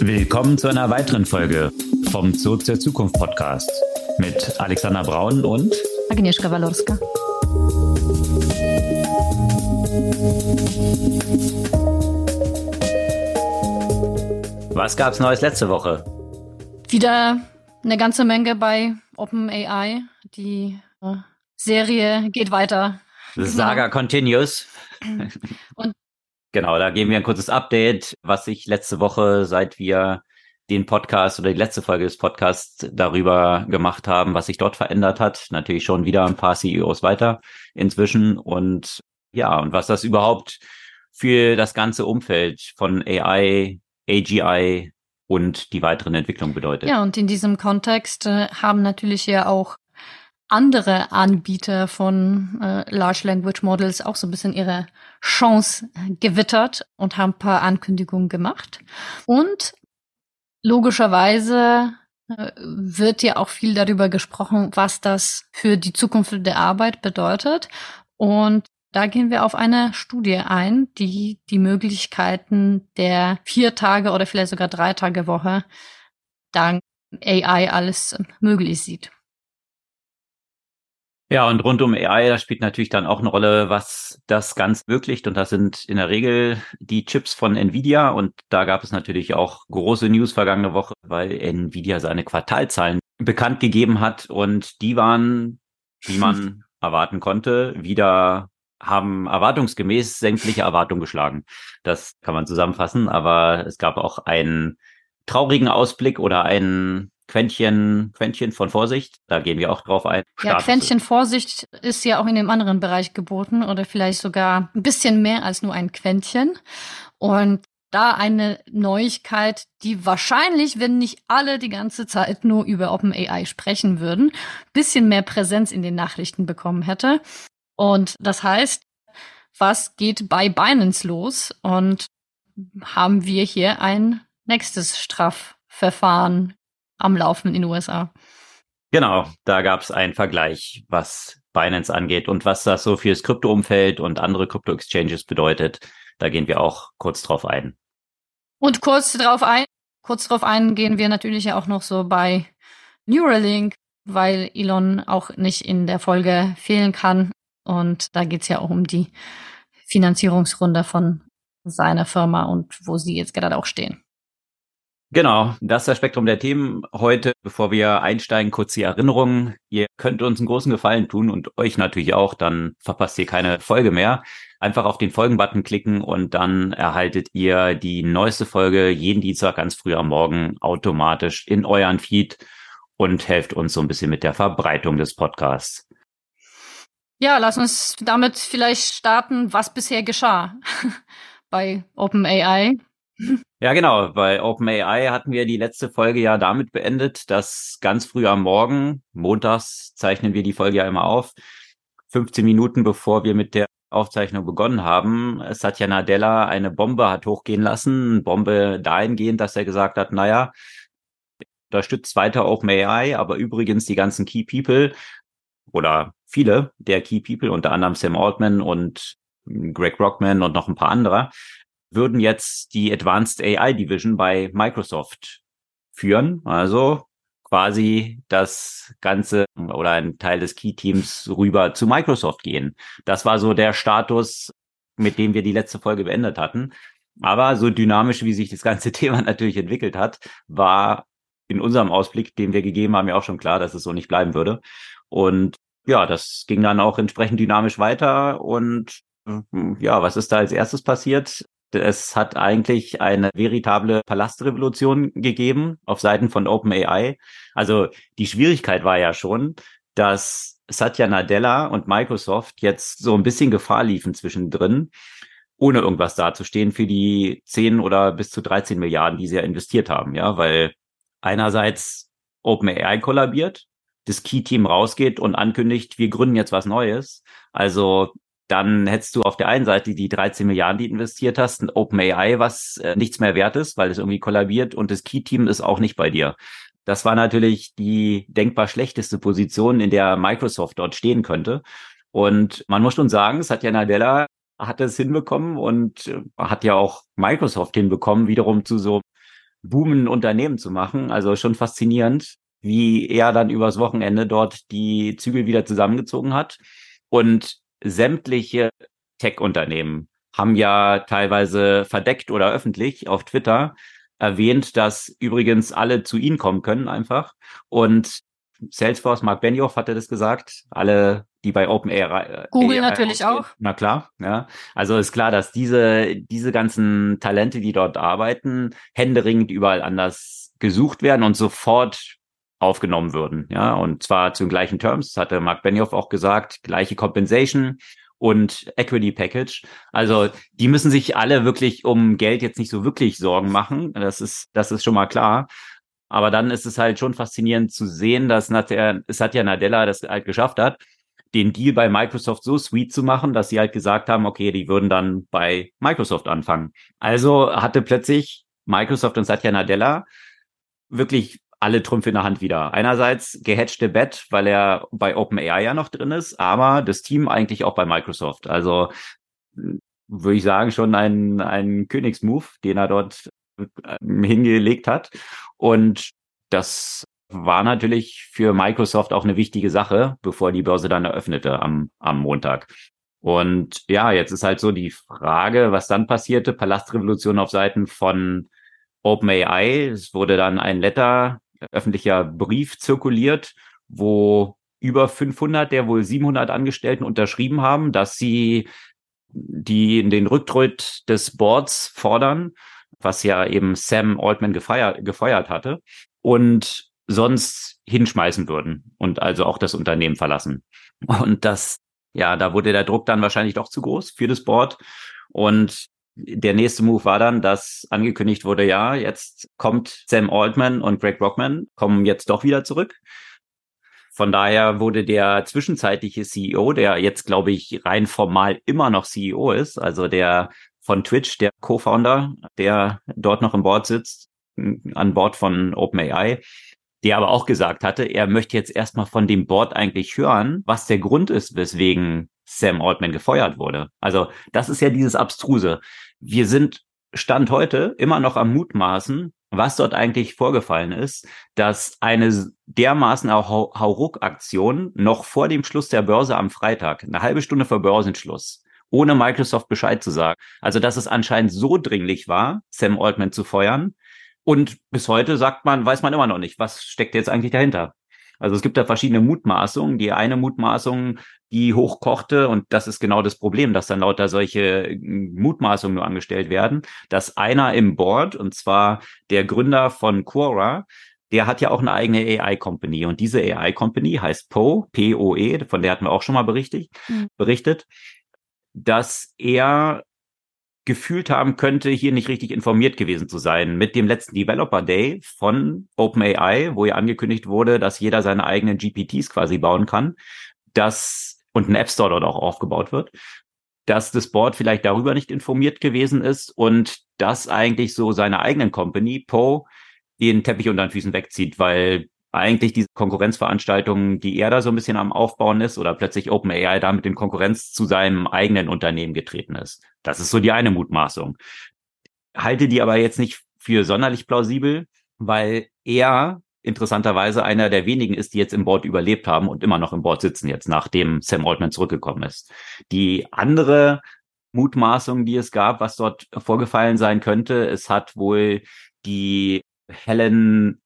Willkommen zu einer weiteren Folge vom Zoo zur Zukunft Podcast mit Alexander Braun und Agnieszka Walorska. Was gab's Neues letzte Woche? Wieder eine ganze Menge bei OpenAI. Die äh, Serie geht weiter. The Saga continues. Und Genau, da geben wir ein kurzes Update, was sich letzte Woche, seit wir den Podcast oder die letzte Folge des Podcasts darüber gemacht haben, was sich dort verändert hat. Natürlich schon wieder ein paar CEOs weiter inzwischen und ja, und was das überhaupt für das ganze Umfeld von AI, AGI und die weiteren Entwicklungen bedeutet. ja, und in diesem Kontext äh, haben natürlich ja auch andere Anbieter von äh, Large Language Models auch so ein bisschen ihre Chance gewittert und haben ein paar Ankündigungen gemacht. Und logischerweise äh, wird ja auch viel darüber gesprochen, was das für die Zukunft der Arbeit bedeutet. Und da gehen wir auf eine Studie ein, die die Möglichkeiten der vier Tage oder vielleicht sogar drei Tage Woche dank AI alles möglich sieht. Ja, und rund um AI, da spielt natürlich dann auch eine Rolle, was das Ganze ermöglicht. Und das sind in der Regel die Chips von Nvidia. Und da gab es natürlich auch große News vergangene Woche, weil Nvidia seine Quartalzahlen bekannt gegeben hat. Und die waren, wie man erwarten konnte, wieder haben erwartungsgemäß sämtliche Erwartungen geschlagen. Das kann man zusammenfassen. Aber es gab auch einen traurigen Ausblick oder einen Quäntchen, Quäntchen von Vorsicht, da gehen wir auch drauf ein. Ja, Status- Quäntchen Vorsicht ist ja auch in dem anderen Bereich geboten oder vielleicht sogar ein bisschen mehr als nur ein Quäntchen. Und da eine Neuigkeit, die wahrscheinlich, wenn nicht alle die ganze Zeit nur über OpenAI sprechen würden, bisschen mehr Präsenz in den Nachrichten bekommen hätte. Und das heißt, was geht bei Binance los? Und haben wir hier ein nächstes Strafverfahren am Laufen in den USA? Genau, da gab es einen Vergleich, was Binance angeht und was das so fürs Krypto-Umfeld und andere Krypto-Exchanges bedeutet. Da gehen wir auch kurz drauf ein. Und kurz drauf ein, kurz drauf eingehen wir natürlich ja auch noch so bei Neuralink, weil Elon auch nicht in der Folge fehlen kann. Und da geht's ja auch um die Finanzierungsrunde von seiner Firma und wo sie jetzt gerade auch stehen. Genau, das ist das Spektrum der Themen heute. Bevor wir einsteigen, kurz die Erinnerung. Ihr könnt uns einen großen Gefallen tun und euch natürlich auch, dann verpasst ihr keine Folge mehr. Einfach auf den Folgen-Button klicken und dann erhaltet ihr die neueste Folge jeden Dienstag ganz früh am Morgen automatisch in euren Feed und helft uns so ein bisschen mit der Verbreitung des Podcasts. Ja, lass uns damit vielleicht starten, was bisher geschah bei OpenAI. Ja, genau. Bei OpenAI hatten wir die letzte Folge ja damit beendet, dass ganz früh am Morgen, montags zeichnen wir die Folge ja immer auf, 15 Minuten bevor wir mit der Aufzeichnung begonnen haben, Satya Nadella eine Bombe hat hochgehen lassen, Bombe dahingehend, dass er gesagt hat, naja, unterstützt weiter OpenAI, aber übrigens die ganzen Key People oder viele der Key People, unter anderem Sam Altman und Greg Rockman und noch ein paar andere, würden jetzt die Advanced AI Division bei Microsoft führen. Also quasi das Ganze oder ein Teil des Key-Teams rüber zu Microsoft gehen. Das war so der Status, mit dem wir die letzte Folge beendet hatten. Aber so dynamisch, wie sich das ganze Thema natürlich entwickelt hat, war in unserem Ausblick, den wir gegeben haben, ja auch schon klar, dass es so nicht bleiben würde. Und ja, das ging dann auch entsprechend dynamisch weiter. Und ja, was ist da als erstes passiert? Es hat eigentlich eine veritable Palastrevolution gegeben auf Seiten von OpenAI. Also die Schwierigkeit war ja schon, dass Satya Nadella und Microsoft jetzt so ein bisschen Gefahr liefen zwischendrin, ohne irgendwas dazustehen für die 10 oder bis zu 13 Milliarden, die sie ja investiert haben. Ja, weil einerseits OpenAI kollabiert, das Key-Team rausgeht und ankündigt, wir gründen jetzt was Neues. Also dann hättest du auf der einen Seite die 13 Milliarden, die investiert hast, ein OpenAI, was äh, nichts mehr wert ist, weil es irgendwie kollabiert und das Key-Team ist auch nicht bei dir. Das war natürlich die denkbar schlechteste Position, in der Microsoft dort stehen könnte. Und man muss schon sagen, Satya Nadella hat es hinbekommen und äh, hat ja auch Microsoft hinbekommen, wiederum zu so boomenden Unternehmen zu machen. Also schon faszinierend, wie er dann übers Wochenende dort die Zügel wieder zusammengezogen hat. Und sämtliche Tech-Unternehmen haben ja teilweise verdeckt oder öffentlich auf Twitter erwähnt, dass übrigens alle zu ihnen kommen können einfach. Und Salesforce, Mark Benioff hatte das gesagt, alle, die bei OpenAI. Äh, Google AI natürlich ausgehen. auch. Na klar, ja. Also ist klar, dass diese, diese ganzen Talente, die dort arbeiten, händeringend überall anders gesucht werden und sofort aufgenommen würden, ja. Und zwar zu den gleichen Terms, das hatte Mark Benioff auch gesagt, gleiche Compensation und Equity Package. Also die müssen sich alle wirklich um Geld jetzt nicht so wirklich Sorgen machen. Das ist, das ist schon mal klar. Aber dann ist es halt schon faszinierend zu sehen, dass Satya Nadella das halt geschafft hat, den Deal bei Microsoft so sweet zu machen, dass sie halt gesagt haben, okay, die würden dann bei Microsoft anfangen. Also hatte plötzlich Microsoft und Satya Nadella wirklich alle Trümpfe in der Hand wieder. Einerseits gehatchte Bett, weil er bei OpenAI ja noch drin ist, aber das Team eigentlich auch bei Microsoft. Also würde ich sagen, schon ein, ein Königsmove, den er dort äh, hingelegt hat. Und das war natürlich für Microsoft auch eine wichtige Sache, bevor die Börse dann eröffnete am, am Montag. Und ja, jetzt ist halt so die Frage, was dann passierte. Palastrevolution auf Seiten von OpenAI. Es wurde dann ein Letter, öffentlicher Brief zirkuliert, wo über 500 der wohl 700 Angestellten unterschrieben haben, dass sie die in den Rücktritt des Boards fordern was ja eben Sam Altman gefeiert, gefeuert hatte, und sonst hinschmeißen würden und also auch das Unternehmen verlassen. Und das, ja, da wurde der Druck dann wahrscheinlich doch zu groß für das Board. Und der nächste Move war dann, dass angekündigt wurde, ja, jetzt kommt Sam Altman und Greg Brockman, kommen jetzt doch wieder zurück. Von daher wurde der zwischenzeitliche CEO, der jetzt, glaube ich, rein formal immer noch CEO ist, also der von Twitch, der Co-Founder, der dort noch im Board sitzt, an Bord von OpenAI, der aber auch gesagt hatte, er möchte jetzt erstmal von dem Board eigentlich hören, was der Grund ist, weswegen Sam Altman gefeuert wurde. Also das ist ja dieses Abstruse. Wir sind Stand heute immer noch am Mutmaßen, was dort eigentlich vorgefallen ist, dass eine dermaßen Hauruck-Aktion noch vor dem Schluss der Börse am Freitag, eine halbe Stunde vor Börsenschluss, ohne Microsoft Bescheid zu sagen. Also, dass es anscheinend so dringlich war, Sam Altman zu feuern. Und bis heute sagt man, weiß man immer noch nicht, was steckt jetzt eigentlich dahinter. Also es gibt da verschiedene Mutmaßungen. Die eine Mutmaßung, die hochkochte, und das ist genau das Problem, dass dann lauter solche hm, Mutmaßungen nur angestellt werden, dass einer im Board, und zwar der Gründer von Quora, der hat ja auch eine eigene AI-Company und diese AI-Company heißt Poe, P-O-E, von der hatten wir auch schon mal berichtet, mhm. berichtet dass er gefühlt haben könnte, hier nicht richtig informiert gewesen zu sein. Mit dem letzten Developer Day von OpenAI, wo ja angekündigt wurde, dass jeder seine eigenen GPTs quasi bauen kann, dass und ein App Store dort auch aufgebaut wird, dass das Board vielleicht darüber nicht informiert gewesen ist und dass eigentlich so seine eigenen Company, Poe, den Teppich unter den Füßen wegzieht, weil eigentlich diese Konkurrenzveranstaltungen, die er da so ein bisschen am Aufbauen ist oder plötzlich OpenAI damit in Konkurrenz zu seinem eigenen Unternehmen getreten ist. Das ist so die eine Mutmaßung. Halte die aber jetzt nicht für sonderlich plausibel, weil er interessanterweise einer der wenigen ist, die jetzt im Board überlebt haben und immer noch im Board sitzen jetzt, nachdem Sam Altman zurückgekommen ist. Die andere Mutmaßung, die es gab, was dort vorgefallen sein könnte, es hat wohl die Helen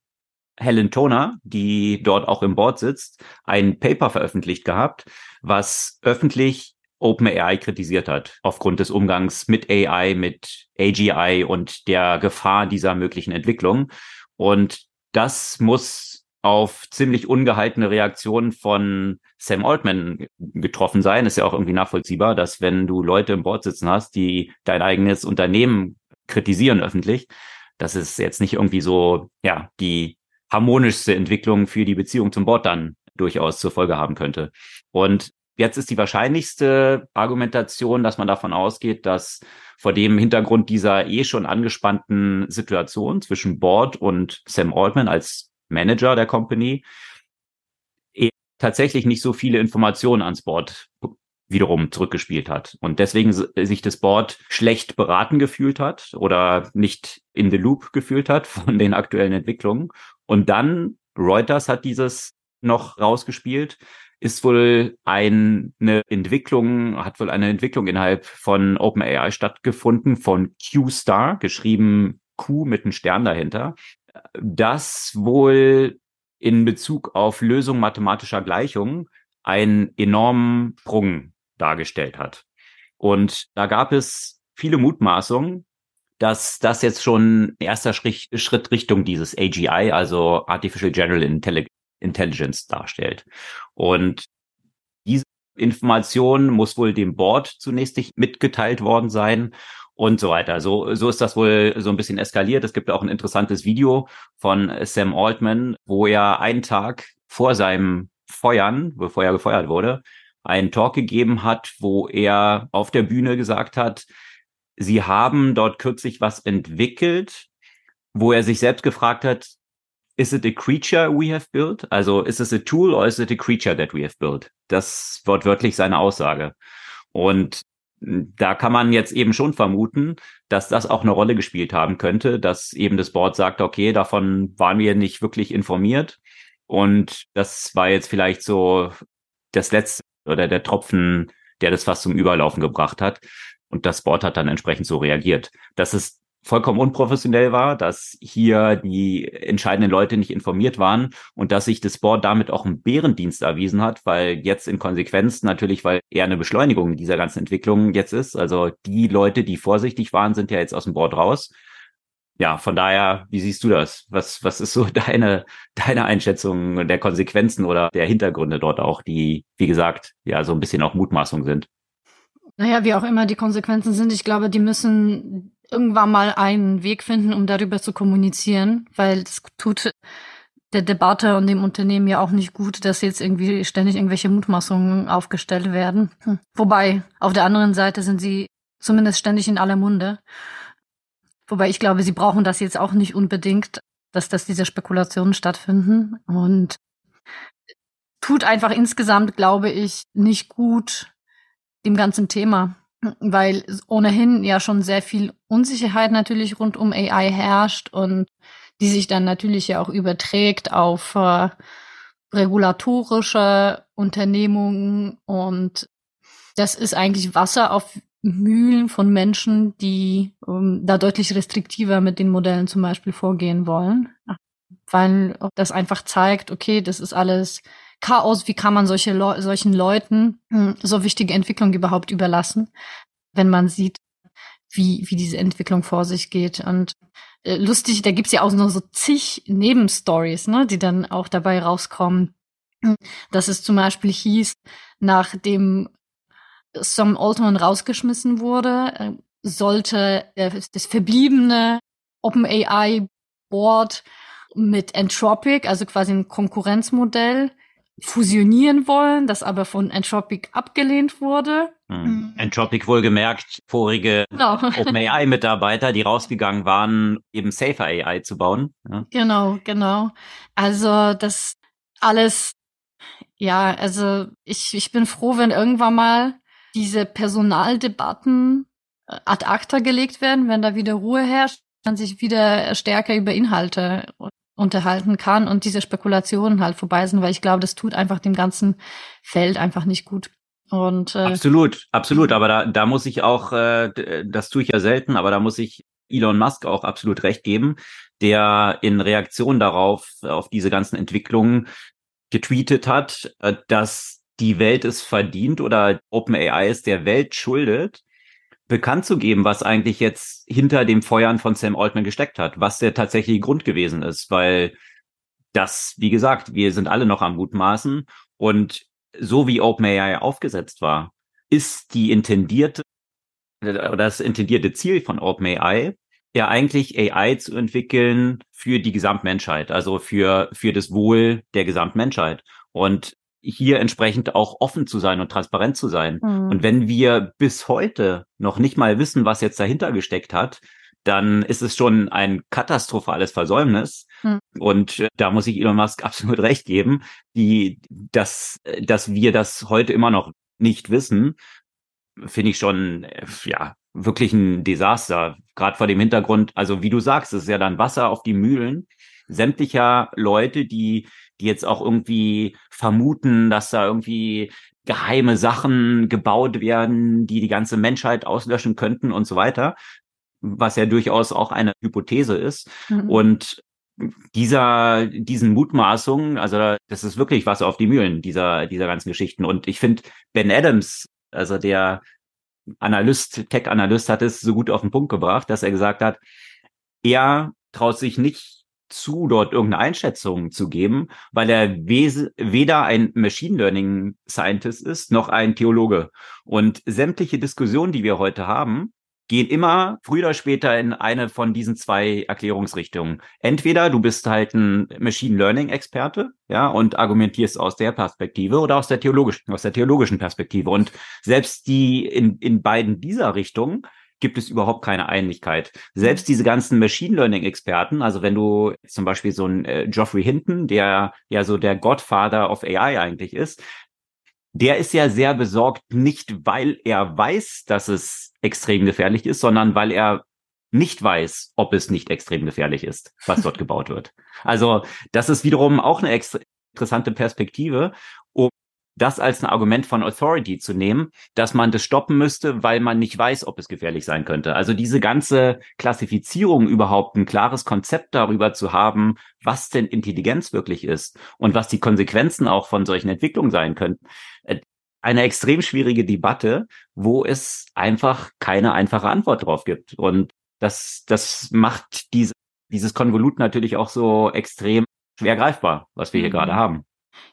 Helen Toner, die dort auch im Board sitzt, ein Paper veröffentlicht gehabt, was öffentlich OpenAI kritisiert hat, aufgrund des Umgangs mit AI, mit AGI und der Gefahr dieser möglichen Entwicklung. Und das muss auf ziemlich ungehaltene Reaktionen von Sam Altman getroffen sein. Ist ja auch irgendwie nachvollziehbar, dass wenn du Leute im Board sitzen hast, die dein eigenes Unternehmen kritisieren öffentlich, dass es jetzt nicht irgendwie so, ja, die harmonischste Entwicklung für die Beziehung zum Board dann durchaus zur Folge haben könnte. Und jetzt ist die wahrscheinlichste Argumentation, dass man davon ausgeht, dass vor dem Hintergrund dieser eh schon angespannten Situation zwischen Board und Sam Altman als Manager der Company tatsächlich nicht so viele Informationen ans Board wiederum zurückgespielt hat und deswegen sich das Board schlecht beraten gefühlt hat oder nicht in the loop gefühlt hat von den aktuellen Entwicklungen. Und dann Reuters hat dieses noch rausgespielt, ist wohl ein, eine Entwicklung, hat wohl eine Entwicklung innerhalb von OpenAI stattgefunden von Q-Star, geschrieben Q mit einem Stern dahinter, das wohl in Bezug auf Lösung mathematischer Gleichungen einen enormen Sprung dargestellt hat. Und da gab es viele Mutmaßungen, dass das jetzt schon erster Schritt Richtung dieses AGI, also Artificial General Intelligence darstellt. Und diese Information muss wohl dem Board zunächst nicht mitgeteilt worden sein und so weiter. So, so ist das wohl so ein bisschen eskaliert. Es gibt auch ein interessantes Video von Sam Altman, wo er einen Tag vor seinem Feuern, bevor er gefeuert wurde, einen Talk gegeben hat, wo er auf der Bühne gesagt hat, sie haben dort kürzlich was entwickelt, wo er sich selbst gefragt hat, is it a creature we have built? Also ist es a tool or is it a creature that we have built? Das wortwörtlich seine Aussage. Und da kann man jetzt eben schon vermuten, dass das auch eine Rolle gespielt haben könnte, dass eben das Board sagt, okay, davon waren wir nicht wirklich informiert. Und das war jetzt vielleicht so das letzte oder der Tropfen, der das fast zum Überlaufen gebracht hat. Und das Board hat dann entsprechend so reagiert. Dass es vollkommen unprofessionell war, dass hier die entscheidenden Leute nicht informiert waren und dass sich das Board damit auch einen Bärendienst erwiesen hat, weil jetzt in Konsequenz natürlich, weil eher eine Beschleunigung dieser ganzen Entwicklung jetzt ist. Also die Leute, die vorsichtig waren, sind ja jetzt aus dem Board raus. Ja, von daher, wie siehst du das? Was, was ist so deine, deine Einschätzung der Konsequenzen oder der Hintergründe dort auch, die, wie gesagt, ja, so ein bisschen auch Mutmaßung sind? Naja, wie auch immer die Konsequenzen sind, ich glaube, die müssen irgendwann mal einen Weg finden, um darüber zu kommunizieren, weil das tut der Debatte und dem Unternehmen ja auch nicht gut, dass jetzt irgendwie ständig irgendwelche Mutmaßungen aufgestellt werden. Hm. Wobei, auf der anderen Seite sind sie zumindest ständig in aller Munde. Wobei ich glaube, sie brauchen das jetzt auch nicht unbedingt, dass, dass diese Spekulationen stattfinden. Und tut einfach insgesamt, glaube ich, nicht gut dem ganzen Thema, weil ohnehin ja schon sehr viel Unsicherheit natürlich rund um AI herrscht und die sich dann natürlich ja auch überträgt auf äh, regulatorische Unternehmungen und das ist eigentlich Wasser auf Mühlen von Menschen, die ähm, da deutlich restriktiver mit den Modellen zum Beispiel vorgehen wollen, weil das einfach zeigt, okay, das ist alles Chaos, wie kann man solche Le solchen Leuten hm, so wichtige Entwicklung überhaupt überlassen, wenn man sieht, wie, wie diese Entwicklung vor sich geht. Und äh, lustig, da gibt's ja auch noch so zig Nebenstories, ne, die dann auch dabei rauskommen. Dass es zum Beispiel hieß, nachdem Sam Altman rausgeschmissen wurde, äh, sollte das verbliebene OpenAI Board mit Entropic, also quasi ein Konkurrenzmodell, fusionieren wollen, das aber von Entropic abgelehnt wurde. Hm. Entropic wohlgemerkt, vorige genau. OpenAI-Mitarbeiter, die rausgegangen waren, eben Safer AI zu bauen. Ja. Genau, genau. Also das alles, ja, also ich, ich bin froh, wenn irgendwann mal diese Personaldebatten äh, ad acta gelegt werden, wenn da wieder Ruhe herrscht, dann sich wieder stärker über Inhalte unterhalten kann und diese Spekulationen halt vorbei sind, weil ich glaube, das tut einfach dem ganzen Feld einfach nicht gut. Und, äh, absolut, absolut. Aber da, da muss ich auch, äh, das tue ich ja selten, aber da muss ich Elon Musk auch absolut recht geben, der in Reaktion darauf, auf diese ganzen Entwicklungen getweetet hat, äh, dass die Welt es verdient oder OpenAI es der Welt schuldet, bekannt zu geben, was eigentlich jetzt hinter dem Feuern von Sam Altman gesteckt hat, was der tatsächliche Grund gewesen ist, weil das, wie gesagt, wir sind alle noch am Gutmaßen und so wie OpenAI aufgesetzt war, ist die intendierte oder das intendierte Ziel von OpenAI ja eigentlich AI zu entwickeln für die Gesamtmenschheit, also für, für das Wohl der Gesamtmenschheit. Und hier entsprechend auch offen zu sein und transparent zu sein. Mhm. Und wenn wir bis heute noch nicht mal wissen, was jetzt dahinter gesteckt hat, dann ist es schon ein katastrophales Versäumnis. Mhm. Und äh, da muss ich Elon Musk absolut recht geben, die, dass, dass wir das heute immer noch nicht wissen, finde ich schon, ja, wirklich ein Desaster. Gerade vor dem Hintergrund, also wie du sagst, es ist ja dann Wasser auf die Mühlen sämtlicher Leute, die, die jetzt auch irgendwie vermuten, dass da irgendwie geheime Sachen gebaut werden, die die ganze Menschheit auslöschen könnten und so weiter, was ja durchaus auch eine Hypothese ist. Mhm. Und dieser, diesen Mutmaßungen, also das ist wirklich Wasser auf die Mühlen dieser, dieser ganzen Geschichten. Und ich finde, Ben Adams, also der Analyst, Tech-Analyst hat es so gut auf den Punkt gebracht, dass er gesagt hat, er traut sich nicht zu, dort irgendeine Einschätzung zu geben, weil er weder ein Machine Learning Scientist ist, noch ein Theologe. Und sämtliche Diskussionen, die wir heute haben, gehen immer früher oder später in eine von diesen zwei Erklärungsrichtungen. Entweder du bist halt ein Machine Learning Experte, ja, und argumentierst aus der Perspektive oder aus der theologischen, aus der theologischen Perspektive. Und selbst die in, in beiden dieser Richtungen gibt es überhaupt keine Einigkeit. Selbst diese ganzen Machine Learning Experten, also wenn du zum Beispiel so ein äh, Geoffrey Hinton, der ja so der Godfather of AI eigentlich ist, der ist ja sehr besorgt, nicht weil er weiß, dass es extrem gefährlich ist, sondern weil er nicht weiß, ob es nicht extrem gefährlich ist, was dort gebaut wird. Also das ist wiederum auch eine interessante Perspektive, um das als ein Argument von Authority zu nehmen, dass man das stoppen müsste, weil man nicht weiß, ob es gefährlich sein könnte. Also diese ganze Klassifizierung überhaupt ein klares Konzept darüber zu haben, was denn Intelligenz wirklich ist und was die Konsequenzen auch von solchen Entwicklungen sein könnten. Äh, eine extrem schwierige Debatte, wo es einfach keine einfache Antwort drauf gibt. Und das, das macht diese, dieses Konvolut natürlich auch so extrem schwer greifbar, was wir hier mhm. gerade haben.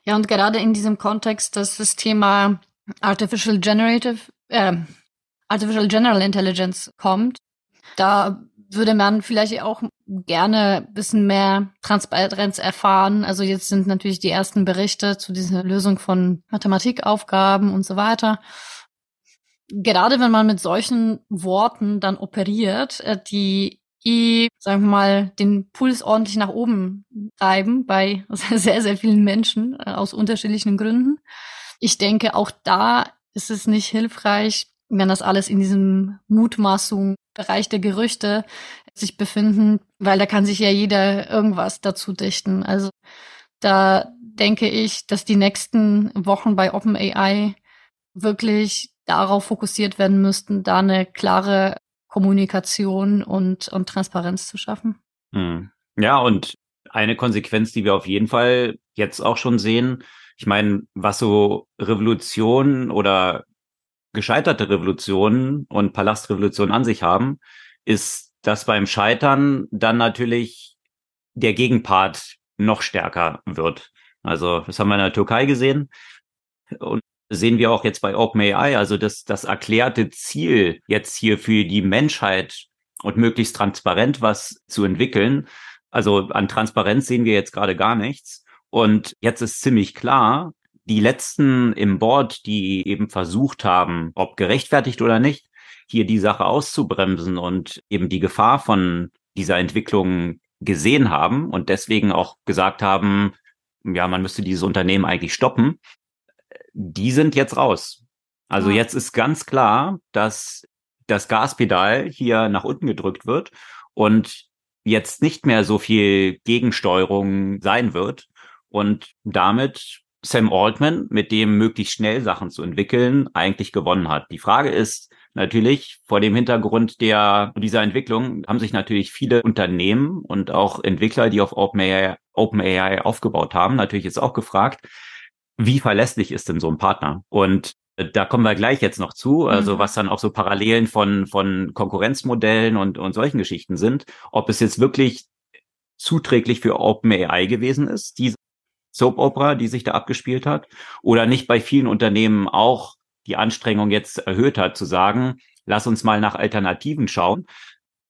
Ja, und gerade in diesem Kontext, dass das Thema Artificial Generative, äh, Artificial General Intelligence kommt, da würde man vielleicht auch gerne ein bisschen mehr Transparenz erfahren. Also jetzt sind natürlich die ersten Berichte zu dieser Lösung von Mathematikaufgaben und so weiter. Gerade wenn man mit solchen Worten dann operiert, äh, die die, sagen wir mal, den Puls ordentlich nach oben treiben bei sehr, sehr vielen Menschen äh, aus unterschiedlichen Gründen. Ich denke, auch da ist es nicht hilfreich, wenn das alles in diesem Mutmaßung Bereich der Gerüchte sich befinden, weil da kann sich ja jeder irgendwas dazu dichten. Also da denke ich, dass die nächsten Wochen bei OpenAI wirklich darauf fokussiert werden müssten, da eine klare Kommunikation und, und Transparenz zu schaffen. Hm. Ja, und eine Konsequenz, die wir auf jeden Fall jetzt auch schon sehen, ich meine, was so Revolutionen oder gescheiterte Revolutionen und Palastrevolutionen an sich haben, ist, dass beim Scheitern dann natürlich der Gegenpart noch stärker wird. Also das haben wir in der Türkei gesehen. Und sehen wir auch jetzt bei OpenAI, also das, das erklärte Ziel jetzt hier für die Menschheit und möglichst transparent was zu entwickeln. Also an Transparenz sehen wir jetzt gerade gar nichts. Und jetzt ist ziemlich klar, die letzten im Board, die eben versucht haben, ob gerechtfertigt oder nicht, hier die Sache auszubremsen und eben die Gefahr von dieser Entwicklung gesehen haben und deswegen auch gesagt haben, ja, man müsste dieses Unternehmen eigentlich stoppen die sind jetzt raus. Also ja. jetzt ist ganz klar, dass das Gaspedal hier nach unten gedrückt wird und jetzt nicht mehr so viel Gegensteuerung sein wird und damit Sam Altman, mit dem möglichst schnell Sachen zu entwickeln, eigentlich gewonnen hat. Die Frage ist natürlich, vor dem Hintergrund der, dieser Entwicklung haben sich natürlich viele Unternehmen und auch Entwickler, die auf OpenAI, OpenAI aufgebaut haben, natürlich jetzt auch gefragt, wie verlässlich ist denn so ein Partner? Und äh, da kommen wir gleich jetzt noch zu, also mhm. was dann auch so Parallelen von, von Konkurrenzmodellen und, und solchen Geschichten sind, ob es jetzt wirklich zuträglich für OpenAI gewesen ist, diese Soap Opera, die sich da abgespielt hat, oder nicht bei vielen Unternehmen auch die Anstrengung jetzt erhöht hat, zu sagen, lass uns mal nach Alternativen schauen,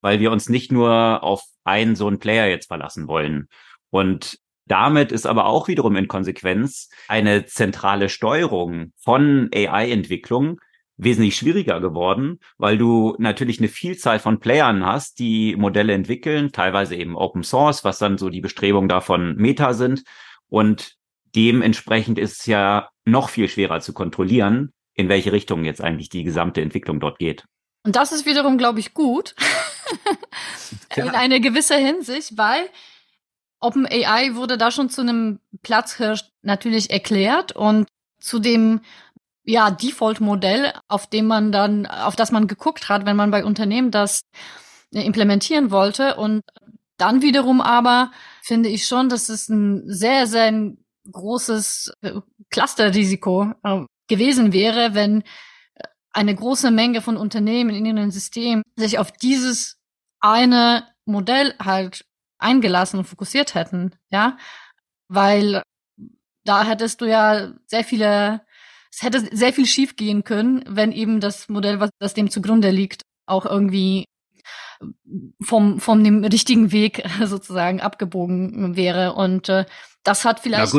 weil wir uns nicht nur auf einen so einen Player jetzt verlassen wollen. Und damit ist aber auch wiederum in Konsequenz eine zentrale Steuerung von AI-Entwicklung wesentlich schwieriger geworden, weil du natürlich eine Vielzahl von Playern hast, die Modelle entwickeln, teilweise eben Open Source, was dann so die Bestrebungen davon Meta sind. Und dementsprechend ist es ja noch viel schwerer zu kontrollieren, in welche Richtung jetzt eigentlich die gesamte Entwicklung dort geht. Und das ist wiederum, glaube ich, gut. ja. In einer gewisser Hinsicht, weil OpenAI wurde da schon zu einem Platzhirsch natürlich erklärt und zu dem ja Default-Modell, auf dem man dann, auf das man geguckt hat, wenn man bei Unternehmen das implementieren wollte. Und dann wiederum aber finde ich schon, dass es ein sehr, sehr großes äh, Clusterrisiko äh, gewesen wäre, wenn eine große Menge von Unternehmen in ihrem System sich auf dieses eine Modell halt eingelassen und fokussiert hätten, ja, weil da hättest du ja sehr viele, es hätte sehr viel schief gehen können, wenn eben das Modell, was das dem zugrunde liegt, auch irgendwie vom vom dem richtigen Weg sozusagen abgebogen wäre und äh, das hat vielleicht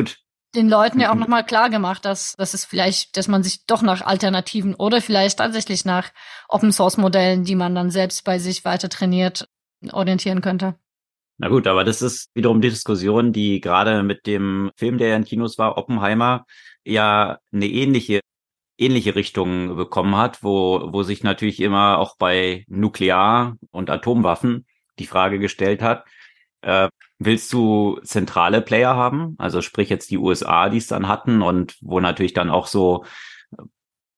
den Leuten ja auch mhm. nochmal klar gemacht, dass, dass es vielleicht, dass man sich doch nach Alternativen oder vielleicht tatsächlich nach Open Source Modellen, die man dann selbst bei sich weiter trainiert, orientieren könnte. Na gut, aber das ist wiederum die Diskussion, die gerade mit dem Film, der ja in Kinos war, Oppenheimer, ja eine ähnliche ähnliche Richtung bekommen hat, wo, wo sich natürlich immer auch bei Nuklear- und Atomwaffen die Frage gestellt hat, äh, Willst du zentrale Player haben? Also sprich jetzt die USA, die es dann hatten und wo natürlich dann auch so äh,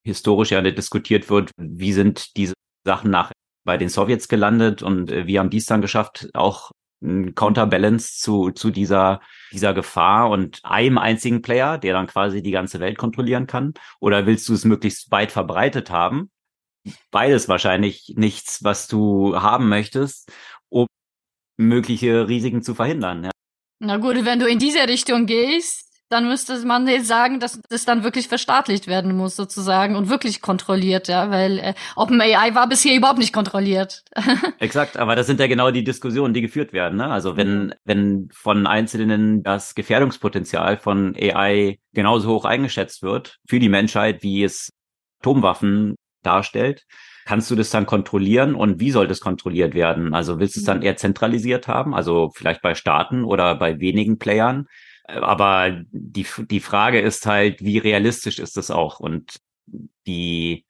historisch ja diskutiert wird, wie sind diese Sachen nach bei den Sowjets gelandet und äh, wie haben die es dann geschafft, auch ein Counterbalance zu, zu dieser, dieser Gefahr und einem einzigen Player, der dann quasi die ganze Welt kontrollieren kann? Oder willst du es möglichst weit verbreitet haben? Beides wahrscheinlich nichts, was du haben möchtest mögliche Risiken zu verhindern. Ja. Na gut, wenn du in diese Richtung gehst, dann müsste man jetzt sagen, dass das dann wirklich verstaatlicht werden muss sozusagen und wirklich kontrolliert, ja, weil äh, OpenAI war bisher überhaupt nicht kontrolliert. Exakt, aber das sind ja genau die Diskussionen, die geführt werden. Ne? Also wenn mhm. wenn von Einzelnen das Gefährdungspotenzial von AI genauso hoch eingeschätzt wird für die Menschheit, wie es Atomwaffen darstellt, Kannst du das dann kontrollieren und wie soll das kontrolliert werden? Also willst du es dann mhm. eher zentralisiert haben, also vielleicht bei Staaten oder bei wenigen Playern? Äh, aber die, die Frage ist halt, wie realistisch ist das auch? Und die,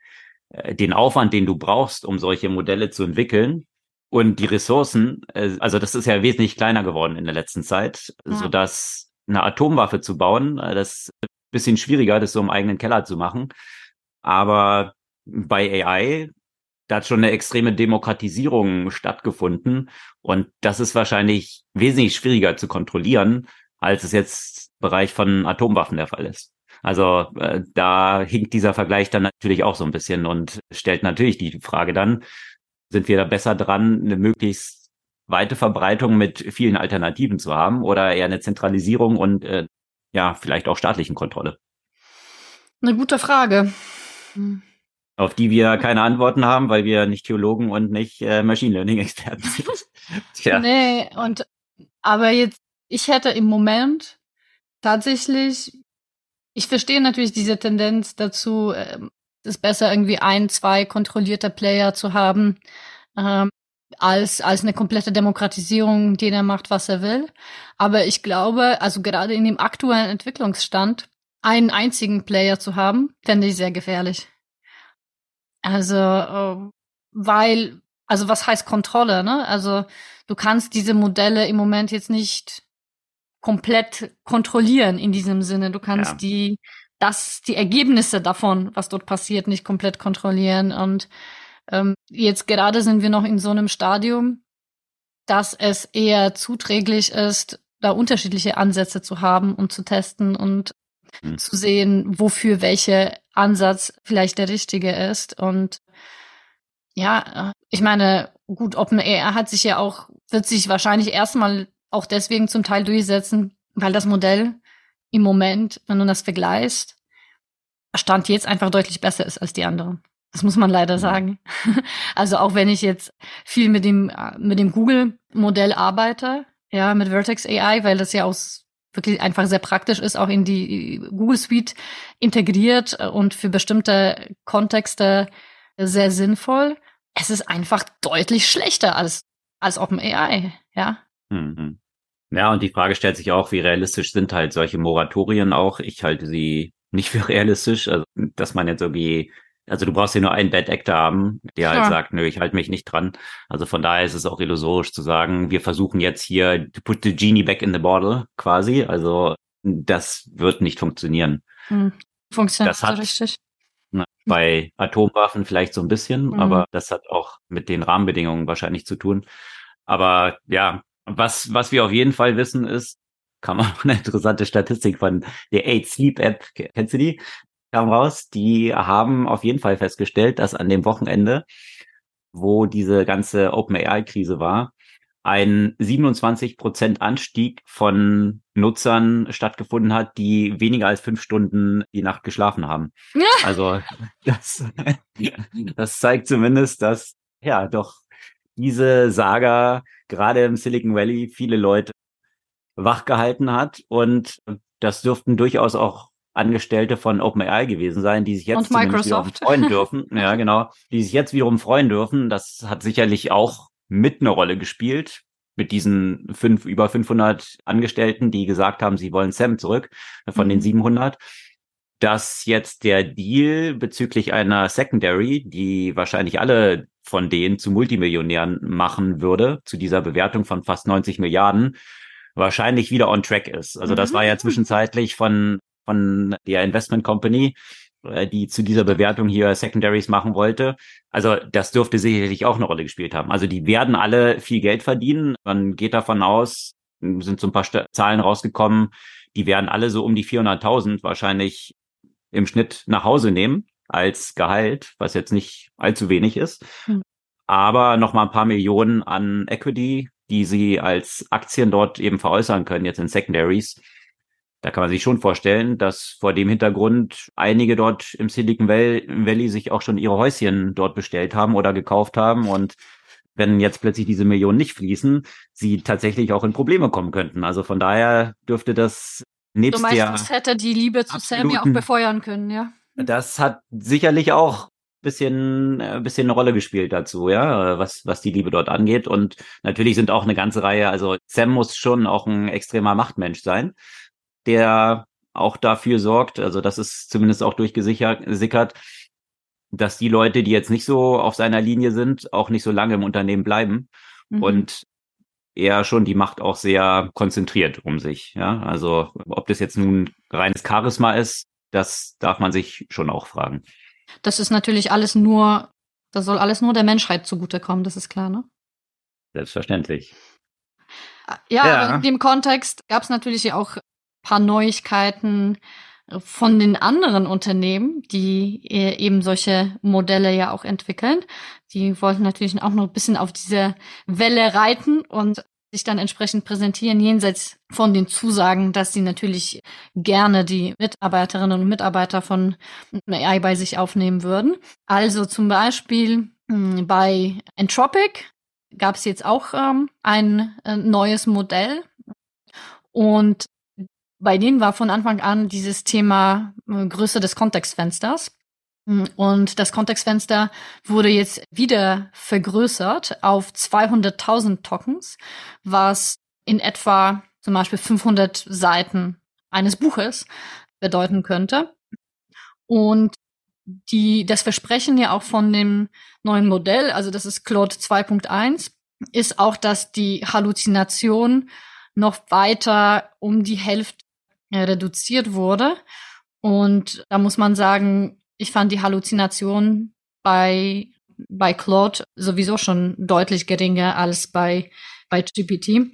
äh, den Aufwand, den du brauchst, um solche Modelle zu entwickeln und die Ressourcen, äh, also das ist ja wesentlich kleiner geworden in der letzten Zeit, ja. so dass eine Atomwaffe zu bauen, das ist ein bisschen schwieriger, das so im eigenen Keller zu machen. Aber bei AI da hat schon eine extreme Demokratisierung stattgefunden. Und das ist wahrscheinlich wesentlich schwieriger zu kontrollieren, als es jetzt im Bereich von Atomwaffen der Fall ist. Also äh, da hinkt dieser Vergleich dann natürlich auch so ein bisschen und stellt natürlich die Frage dann, sind wir da besser dran, eine möglichst weite Verbreitung mit vielen Alternativen zu haben oder eher eine Zentralisierung und äh, ja, vielleicht auch staatlichen Kontrolle? Eine gute Frage. Hm auf die wir keine Antworten haben, weil wir nicht Theologen und nicht äh, Machine Learning Experten sind. Tja. Nee, und aber jetzt, ich hätte im Moment tatsächlich, ich verstehe natürlich diese Tendenz dazu, es besser irgendwie ein, zwei kontrollierte Player zu haben, ähm, als, als eine komplette Demokratisierung, die er macht, was er will. Aber ich glaube, also gerade in dem aktuellen Entwicklungsstand, einen einzigen Player zu haben, fände ich sehr gefährlich. Also, äh, weil, also was heißt Kontrolle, ne? Also du kannst diese Modelle im Moment jetzt nicht komplett kontrollieren in diesem Sinne. Du kannst ja. die, das, die Ergebnisse davon, was dort passiert, nicht komplett kontrollieren. Und ähm, jetzt gerade sind wir noch in so einem Stadium, dass es eher zuträglich ist, da unterschiedliche Ansätze zu haben und zu testen und mhm. zu sehen, wofür welcher Ansatz vielleicht der richtige ist. Und ja, ich meine, gut, OpenAI hat sich ja auch, wird sich wahrscheinlich erstmal auch deswegen zum Teil durchsetzen, weil das Modell im Moment, wenn du das vergleichst, Stand jetzt einfach deutlich besser ist als die anderen. Das muss man leider mhm. sagen. Also auch wenn ich jetzt viel mit dem, mit dem Google-Modell arbeite, ja, mit Vertex AI, weil das ja aus wirklich einfach sehr praktisch ist, auch in die Google Suite integriert und für bestimmte Kontexte sehr sinnvoll. Es ist einfach deutlich schlechter als, als OpenAI, ja. Mhm. Ja, und die Frage stellt sich auch, wie realistisch sind halt solche Moratorien auch? Ich halte sie nicht für realistisch, also dass man jetzt irgendwie also du brauchst ja nur einen Bad Actor haben, der halt ja. sagt, nö, ich halte mich nicht dran. Also von daher ist es auch illusorisch zu sagen, wir versuchen jetzt hier to put the genie back in the bottle quasi. Also das wird nicht funktionieren. Hm. Funktioniert das hat, so richtig. Na, bei Atomwaffen vielleicht so ein bisschen, mhm. aber das hat auch mit den Rahmenbedingungen wahrscheinlich zu tun. Aber ja, was, was wir auf jeden Fall wissen ist, kam auch eine interessante Statistik von der 8 Sleep App, kennst du die? kam raus, die haben auf jeden Fall festgestellt, dass an dem Wochenende, wo diese ganze OpenAI-Krise war, ein 27 Prozent Anstieg von Nutzern stattgefunden hat, die weniger als fünf Stunden die Nacht geschlafen haben. Ja. Also das, das zeigt zumindest, dass ja doch diese Saga gerade im Silicon Valley viele Leute wachgehalten hat und das dürften durchaus auch Angestellte von OpenAI gewesen sein, die sich jetzt wiederum freuen dürfen. ja, genau. Die sich jetzt wiederum freuen dürfen. Das hat sicherlich auch mit eine Rolle gespielt mit diesen fünf, über 500 Angestellten, die gesagt haben, sie wollen Sam zurück von mhm. den 700 dass jetzt der Deal bezüglich einer Secondary, die wahrscheinlich alle von denen zu Multimillionären machen würde, zu dieser Bewertung von fast 90 Milliarden, wahrscheinlich wieder on track ist. Also das war ja mhm. zwischenzeitlich von von der Investment Company, äh, die zu dieser Bewertung hier Secondaries machen wollte. Also das dürfte sicherlich auch eine Rolle gespielt haben. Also die werden alle viel Geld verdienen. Man geht davon aus, sind so ein paar Zahlen rausgekommen, die werden alle so um die 400.000 wahrscheinlich im Schnitt nach Hause nehmen als Gehalt, was jetzt nicht allzu wenig ist. Hm. Aber noch mal ein paar Millionen an Equity, die sie als Aktien dort eben veräußern können, jetzt in Secondaries da kann man sich schon vorstellen, dass vor dem Hintergrund einige dort im Silicon Valley sich auch schon ihre Häuschen dort bestellt haben oder gekauft haben und wenn jetzt plötzlich diese Millionen nicht fließen, sie tatsächlich auch in Probleme kommen könnten. Also von daher dürfte das nebst du meinst, der das hätte die Liebe zu Sam ja auch befeuern können, ja. Das hat sicherlich auch bisschen äh, bisschen eine Rolle gespielt dazu, ja, was was die Liebe dort angeht und natürlich sind auch eine ganze Reihe, also Sam muss schon auch ein extremer Machtmensch sein der auch dafür sorgt, also das ist zumindest auch durchgesickert, dass die Leute, die jetzt nicht so auf seiner Linie sind, auch nicht so lange im Unternehmen bleiben mhm. und er schon die Macht auch sehr konzentriert um sich. Ja, also ob das jetzt nun reines Charisma ist, das darf man sich schon auch fragen. Das ist natürlich alles nur, das soll alles nur der Menschheit zugutekommen, das ist klar, ne? Selbstverständlich. Ja, ja. in dem Kontext gab es natürlich auch paar Neuigkeiten äh, von den anderen Unternehmen, die äh, eben solche Modelle ja auch entwickeln. Die wollten natürlich auch noch ein bisschen auf diese Welle reiten und sich dann entsprechend präsentieren, jenseits von den Zusagen, dass sie natürlich gerne die Mitarbeiterinnen und Mitarbeiter von AI bei sich aufnehmen würden. Also zum Beispiel hm, bei Entropic gab es jetzt auch ähm, ein äh, neues Modell. Und bei denen war von Anfang an dieses Thema äh, Größe des Kontextfensters. Mm, und das Kontextfenster wurde jetzt wieder vergrößert auf 200.000 Tokens, was in etwa zum Beispiel 500 Seiten eines Buches bedeuten könnte. Und die, das Versprechen ja auch von dem neuen Modell, also das ist Claude 2.1, ist auch, dass die Halluzination noch weiter um die Hälfte reduziert wurde. Und da muss man sagen, ich fand die Halluzination bei, bei Claude sowieso schon deutlich geringer als bei, bei GPT.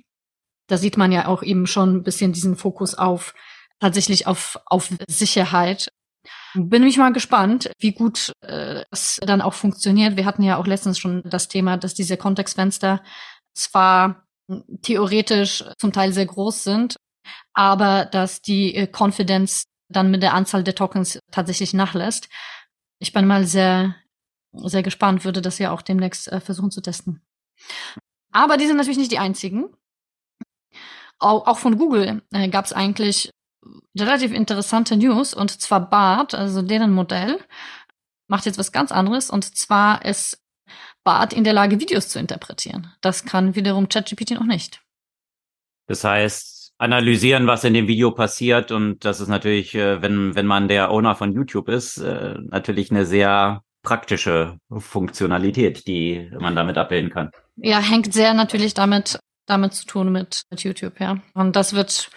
Da sieht man ja auch eben schon ein bisschen diesen Fokus auf, tatsächlich auf, auf Sicherheit. Bin mich mal gespannt, wie gut äh, es dann auch funktioniert. Wir hatten ja auch letztens schon das Thema, dass diese Kontextfenster zwar theoretisch zum Teil sehr groß sind, aber dass die äh, Confidence dann mit der Anzahl der Tokens tatsächlich nachlässt. Ich bin mal sehr, sehr gespannt, würde das ja auch demnächst äh, versuchen zu testen. Aber die sind natürlich nicht die einzigen. Auch, auch von Google äh, gab es eigentlich relativ interessante News und zwar BART, also deren Modell, macht jetzt was ganz anderes und zwar ist BART in der Lage, Videos zu interpretieren. Das kann wiederum ChatGPT noch nicht. Das heißt, analysieren, was in dem Video passiert. Und das ist natürlich, äh, wenn, wenn man der Owner von YouTube ist, äh, natürlich eine sehr praktische Funktionalität, die man damit abbilden kann. Ja, hängt sehr natürlich damit, damit zu tun mit, mit YouTube, ja. Und das wird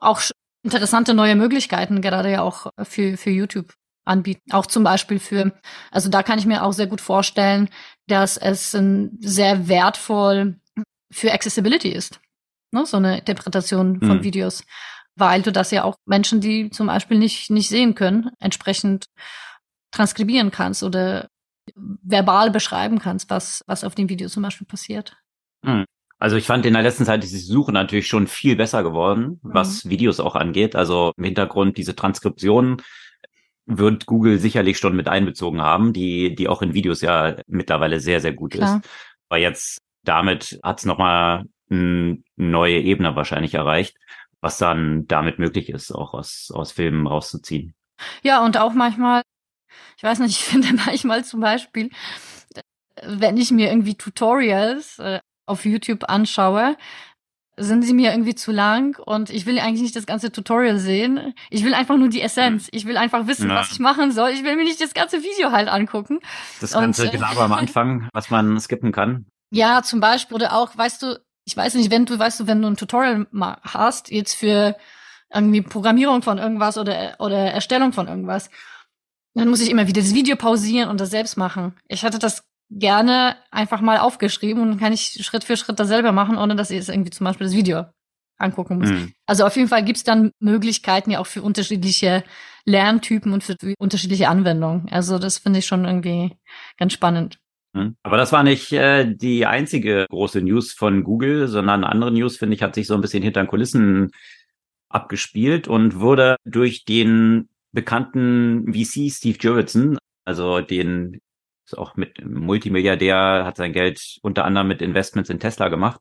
auch interessante neue Möglichkeiten gerade ja auch für, für YouTube anbieten. Auch zum Beispiel für, also da kann ich mir auch sehr gut vorstellen, dass es sehr wertvoll für Accessibility ist. Ne? So eine Interpretation von mhm. Videos. Weil du das ja auch Menschen, die zum Beispiel nicht, nicht sehen können, entsprechend transkribieren kannst oder verbal beschreiben kannst, was, was auf dem Video zum Beispiel passiert. Mhm. Also ich fand in der letzten Zeit ist die Suche natürlich schon viel besser geworden, was mhm. Videos auch angeht. Also im Hintergrund diese Transkriptionen wird Google sicherlich schon mit einbezogen haben, die, die auch in Videos ja mittlerweile sehr, sehr gut Klar. ist. Aber jetzt damit hat es nochmal neue Ebene wahrscheinlich erreicht, was dann damit möglich ist, auch aus, aus Filmen rauszuziehen. Ja, und auch manchmal, ich weiß nicht, ich finde manchmal zum Beispiel, wenn ich mir irgendwie Tutorials äh, auf YouTube anschaue, sind sie mir irgendwie zu lang und ich will eigentlich nicht das ganze Tutorial sehen. Ich will einfach nur die Essenz. Ich will einfach wissen, ja. was ich machen soll. Ich will mir nicht das ganze Video halt angucken. Das ganze und, äh, am Anfang, was man skippen kann. Ja, zum Beispiel oder auch, weißt du, ich weiß nicht, wenn du, weißt du, wenn du ein Tutorial hast, jetzt für irgendwie Programmierung von irgendwas oder, oder Erstellung von irgendwas, dann muss ich immer wieder das Video pausieren und das selbst machen. Ich hatte das gerne einfach mal aufgeschrieben und dann kann ich Schritt für Schritt das selber machen, ohne dass ich jetzt irgendwie zum Beispiel das Video angucken muss. Mhm. Also auf jeden Fall gibt's dann Möglichkeiten ja auch für unterschiedliche Lerntypen und für unterschiedliche Anwendungen. Also das finde ich schon irgendwie ganz spannend. Mhm. Aber das war nicht äh, die einzige große News von Google, sondern andere News, finde ich, hat sich so ein bisschen hinter den Kulissen abgespielt und wurde durch den bekannten VC Steve Jurvetson, also den ist auch mit Multimilliardär, hat sein Geld unter anderem mit Investments in Tesla gemacht.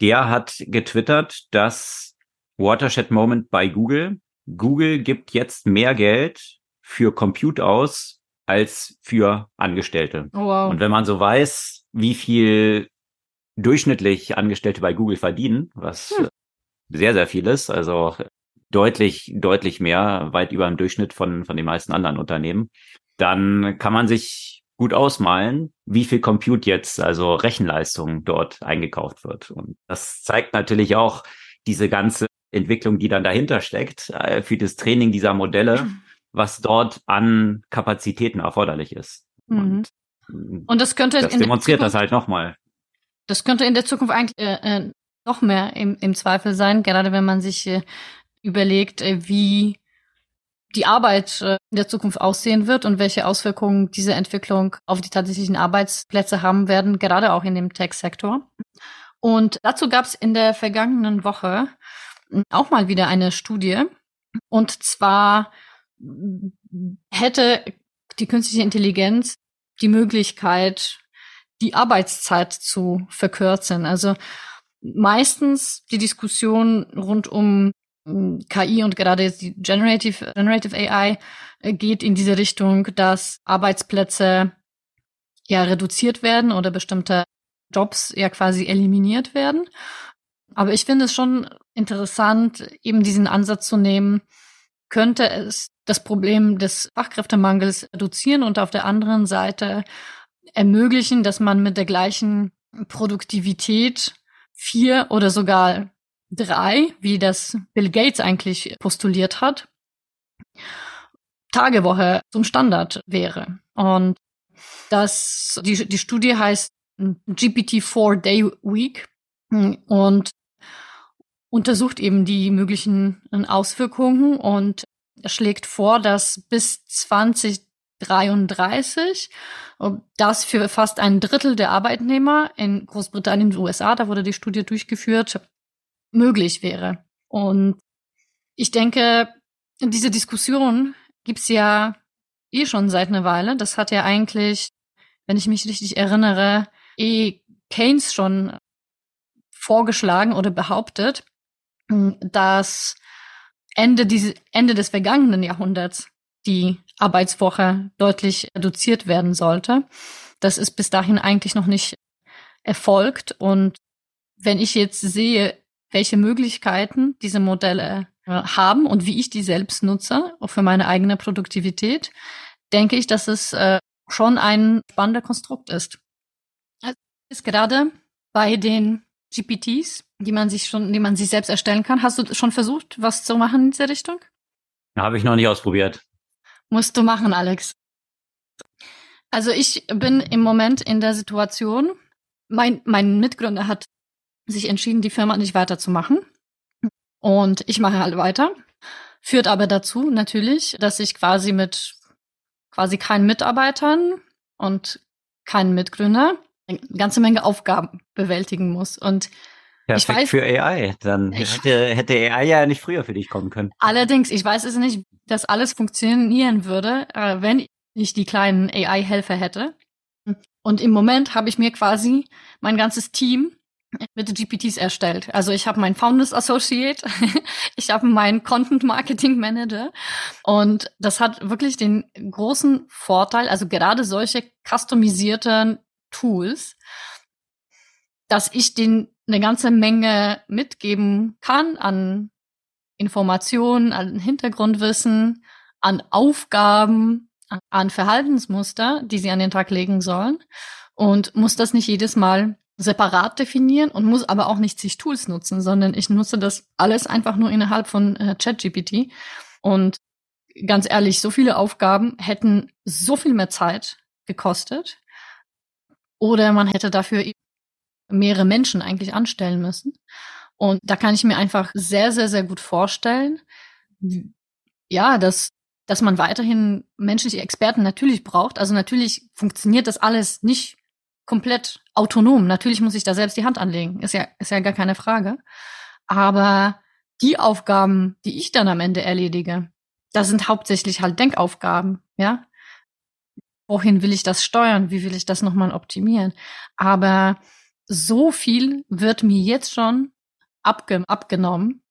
Der hat getwittert, dass Watershed Moment bei Google. Google gibt jetzt mehr Geld für Compute aus als für Angestellte. Oh, wow. Und wenn man so weiß, wie viel durchschnittlich Angestellte bei Google verdienen, was hm. sehr, sehr viel ist, also deutlich, deutlich mehr, weit über dem Durchschnitt von, von den meisten anderen Unternehmen, dann kann man sich gut ausmalen, wie viel Compute jetzt, also Rechenleistung dort eingekauft wird. Und das zeigt natürlich auch diese ganze Entwicklung, die dann dahinter steckt, äh, für das Training dieser Modelle, was dort an Kapazitäten erforderlich ist. Mhm. Und, Und das könnte das demonstriert Zukunft, das halt nochmal. Das könnte in der Zukunft eigentlich äh, äh, noch mehr im, im Zweifel sein, gerade wenn man sich äh, überlegt, äh, wie die Arbeit äh, in der Zukunft aussehen wird und welche Auswirkungen diese Entwicklung auf die tatsächlichen Arbeitsplätze haben werden, gerade auch in dem Tech-Sektor. Und dazu gab es in der vergangenen Woche auch mal wieder eine Studie. Und zwar hätte die künstliche Intelligenz die Möglichkeit, die Arbeitszeit zu verkürzen. Also meistens die Diskussion rund um KI und gerade jetzt die Generative, Generative AI äh, geht in diese Richtung, dass Arbeitsplätze ja reduziert werden oder bestimmte Jobs ja quasi eliminiert werden. Aber ich finde es schon interessant, eben diesen Ansatz zu nehmen, könnte es das Problem des Fachkräftemangels reduzieren und auf der anderen Seite ermöglichen, dass man mit der gleichen Produktivität vier oder sogar drei, wie das Bill Gates eigentlich postuliert hat, Tagewoche zum Standard wäre. Und das, die, die Studie heißt GPT-4 Day Week und untersucht eben die möglichen Auswirkungen und schlägt vor, dass bis 2033 das für fast ein Drittel der Arbeitnehmer in Großbritannien und USA, da wurde die Studie durchgeführt, möglich wäre. Und ich denke, diese Diskussion gibt's ja eh schon seit einer Weile. Das hat ja eigentlich, wenn ich mich richtig erinnere, eh Keynes schon vorgeschlagen oder behauptet, dass Ende, diese, Ende des vergangenen Jahrhunderts die Arbeitswoche deutlich reduziert werden sollte. Das ist bis dahin eigentlich noch nicht erfolgt. Und wenn ich jetzt sehe, welche Möglichkeiten diese Modelle äh, haben und wie ich die selbst nutze, auch für meine eigene Produktivität, denke ich, dass es äh, schon ein spannender Konstrukt ist. Also ist gerade bei den GPTs, die man sich schon, die man sich selbst erstellen kann. Hast du schon versucht, was zu machen in dieser Richtung? Habe ich noch nicht ausprobiert. Musst du machen, Alex. Also ich bin im Moment in der Situation, mein, mein Mitgründer hat sich entschieden, die Firma nicht weiterzumachen. Und ich mache halt weiter. Führt aber dazu natürlich, dass ich quasi mit quasi keinen Mitarbeitern und keinen Mitgründer eine ganze Menge Aufgaben bewältigen muss. Und Perfekt ich weiß, für AI. Dann hätte, hätte AI ja nicht früher für dich kommen können. Allerdings, ich weiß es nicht, dass alles funktionieren würde, äh, wenn ich die kleinen AI-Helfer hätte. Und im Moment habe ich mir quasi mein ganzes Team mit GPTs erstellt. Also ich habe meinen Founders Associate, ich habe meinen Content Marketing Manager und das hat wirklich den großen Vorteil, also gerade solche customisierten Tools, dass ich den eine ganze Menge mitgeben kann an Informationen, an Hintergrundwissen, an Aufgaben, an Verhaltensmuster, die sie an den Tag legen sollen und muss das nicht jedes Mal separat definieren und muss aber auch nicht sich Tools nutzen, sondern ich nutze das alles einfach nur innerhalb von äh, ChatGPT und ganz ehrlich, so viele Aufgaben hätten so viel mehr Zeit gekostet oder man hätte dafür mehrere Menschen eigentlich anstellen müssen. Und da kann ich mir einfach sehr, sehr, sehr gut vorstellen, ja, dass, dass man weiterhin menschliche Experten natürlich braucht. Also natürlich funktioniert das alles nicht komplett autonom. Natürlich muss ich da selbst die Hand anlegen. Ist ja, ist ja gar keine Frage. Aber die Aufgaben, die ich dann am Ende erledige, das sind hauptsächlich halt Denkaufgaben, ja. Wohin will ich das steuern? Wie will ich das nochmal optimieren? Aber so viel wird mir jetzt schon abge abgenommen.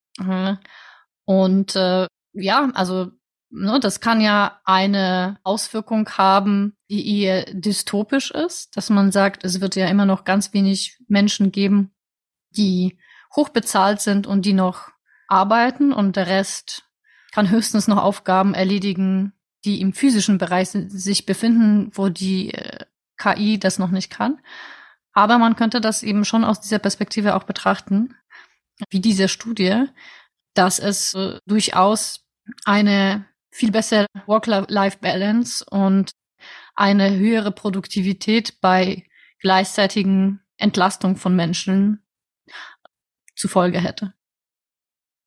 Und äh, ja, also ne, das kann ja eine Auswirkung haben, die eher dystopisch ist, dass man sagt, es wird ja immer noch ganz wenig Menschen geben, die hochbezahlt sind und die noch arbeiten und der Rest kann höchstens noch Aufgaben erledigen, die im physischen Bereich sich befinden, wo die äh, KI das noch nicht kann. Aber man könnte das eben schon aus dieser Perspektive auch betrachten, wie diese Studie, dass es äh, durchaus eine viel bessere Work-Life-Balance und eine höhere Produktivität bei gleichzeitigen Entlastung von Menschen zufolge hätte.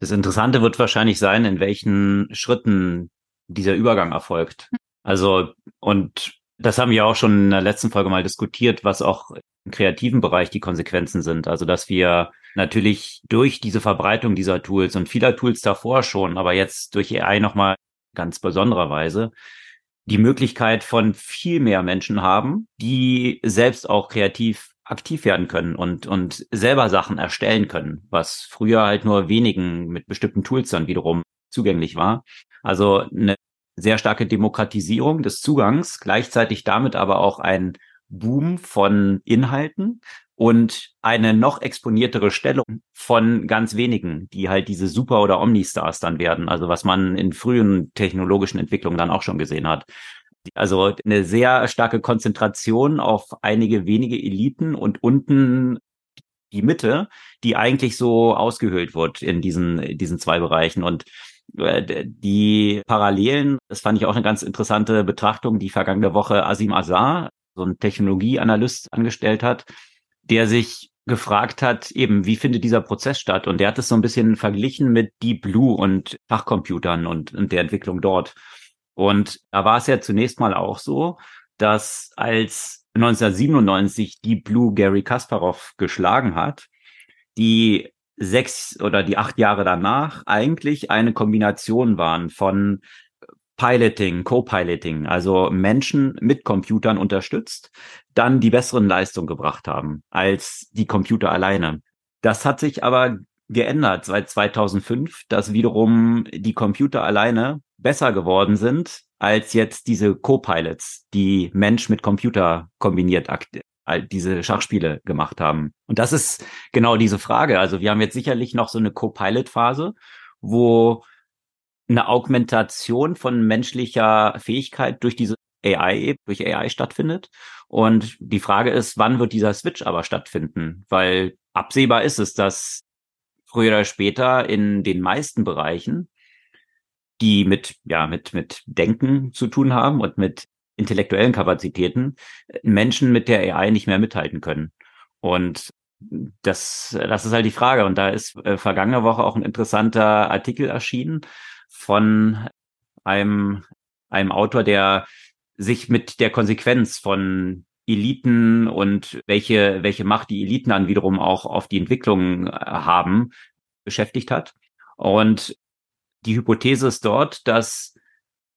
Das Interessante wird wahrscheinlich sein, in welchen Schritten dieser Übergang erfolgt. Also, und das haben wir auch schon in der letzten Folge mal diskutiert, was auch kreativen Bereich die Konsequenzen sind. Also, dass wir natürlich durch diese Verbreitung dieser Tools und vieler Tools davor schon, aber jetzt durch AI nochmal ganz besonderer Weise, die Möglichkeit von viel mehr Menschen haben, die selbst auch kreativ aktiv werden können und, und selber Sachen erstellen können, was früher halt nur wenigen mit bestimmten Tools dann wiederum zugänglich war. Also eine sehr starke Demokratisierung des Zugangs, gleichzeitig damit aber auch ein Boom von Inhalten und eine noch exponiertere Stellung von ganz wenigen, die halt diese Super- oder Omnistars dann werden. Also was man in frühen technologischen Entwicklungen dann auch schon gesehen hat. Also eine sehr starke Konzentration auf einige wenige Eliten und unten die Mitte, die eigentlich so ausgehöhlt wird in diesen, diesen zwei Bereichen. Und äh, die Parallelen, das fand ich auch eine ganz interessante Betrachtung, die vergangene Woche Asim Azar, so ein Technologieanalyst, angestellt hat, der sich gefragt hat, eben, wie findet dieser Prozess statt? Und der hat es so ein bisschen verglichen mit Deep Blue und Fachcomputern und, und der Entwicklung dort. Und da war es ja zunächst mal auch so, dass als 1997 Deep Blue Gary Kasparov geschlagen hat, die sechs oder die acht Jahre danach eigentlich eine Kombination waren von Piloting, Co-Piloting, also Menschen mit Computern unterstützt, dann die besseren Leistungen gebracht haben als die Computer alleine. Das hat sich aber geändert seit 2005, dass wiederum die Computer alleine besser geworden sind als jetzt diese Co-Pilots, die Mensch mit Computer kombiniert diese Schachspiele gemacht haben. Und das ist genau diese Frage. Also wir haben jetzt sicherlich noch so eine Co-Pilot-Phase, wo eine Augmentation von menschlicher Fähigkeit durch diese AI, durch AI stattfindet. Und die Frage ist, wann wird dieser Switch aber stattfinden? Weil absehbar ist es, dass früher oder später in den meisten Bereichen, die mit, ja, mit, mit Denken zu tun haben und mit intellektuellen Kapazitäten, Menschen mit der AI nicht mehr mithalten können. Und das, das ist halt die Frage. Und da ist äh, vergangene Woche auch ein interessanter Artikel erschienen von einem, einem Autor, der sich mit der Konsequenz von Eliten und welche, welche Macht die Eliten dann wiederum auch auf die Entwicklung äh, haben, beschäftigt hat. Und die Hypothese ist dort, dass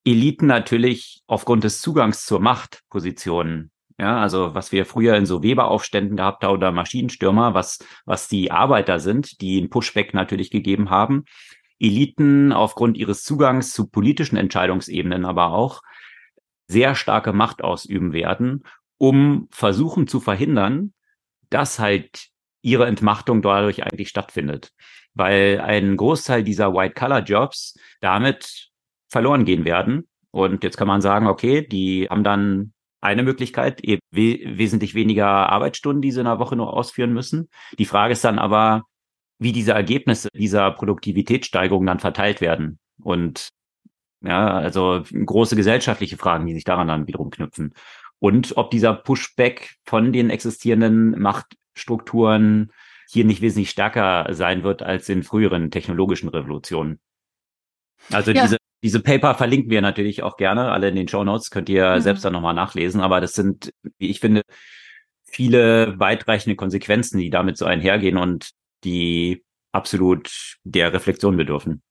Eliten natürlich aufgrund des Zugangs zur Machtposition, ja, also was wir früher in so Weberaufständen gehabt haben oder Maschinenstürmer, was, was die Arbeiter sind, die einen Pushback natürlich gegeben haben, Eliten aufgrund ihres Zugangs zu politischen Entscheidungsebenen aber auch sehr starke Macht ausüben werden, um versuchen zu verhindern, dass halt ihre Entmachtung dadurch eigentlich stattfindet. Weil ein Großteil dieser White-Color-Jobs damit verloren gehen werden. Und jetzt kann man sagen, okay, die haben dann eine Möglichkeit, eben we wesentlich weniger Arbeitsstunden, die sie in der Woche nur ausführen müssen. Die Frage ist dann aber, wie diese Ergebnisse dieser Produktivitätssteigerung dann verteilt werden. Und ja, also große gesellschaftliche Fragen, die sich daran dann wiederum knüpfen. Und ob dieser Pushback von den existierenden Machtstrukturen hier nicht wesentlich stärker sein wird als in früheren technologischen Revolutionen. Also ja. diese, diese Paper verlinken wir natürlich auch gerne, alle in den Show Notes, könnt ihr mhm. selbst dann nochmal nachlesen. Aber das sind, wie ich finde, viele weitreichende Konsequenzen, die damit so einhergehen und die absolut der Reflexion bedürfen.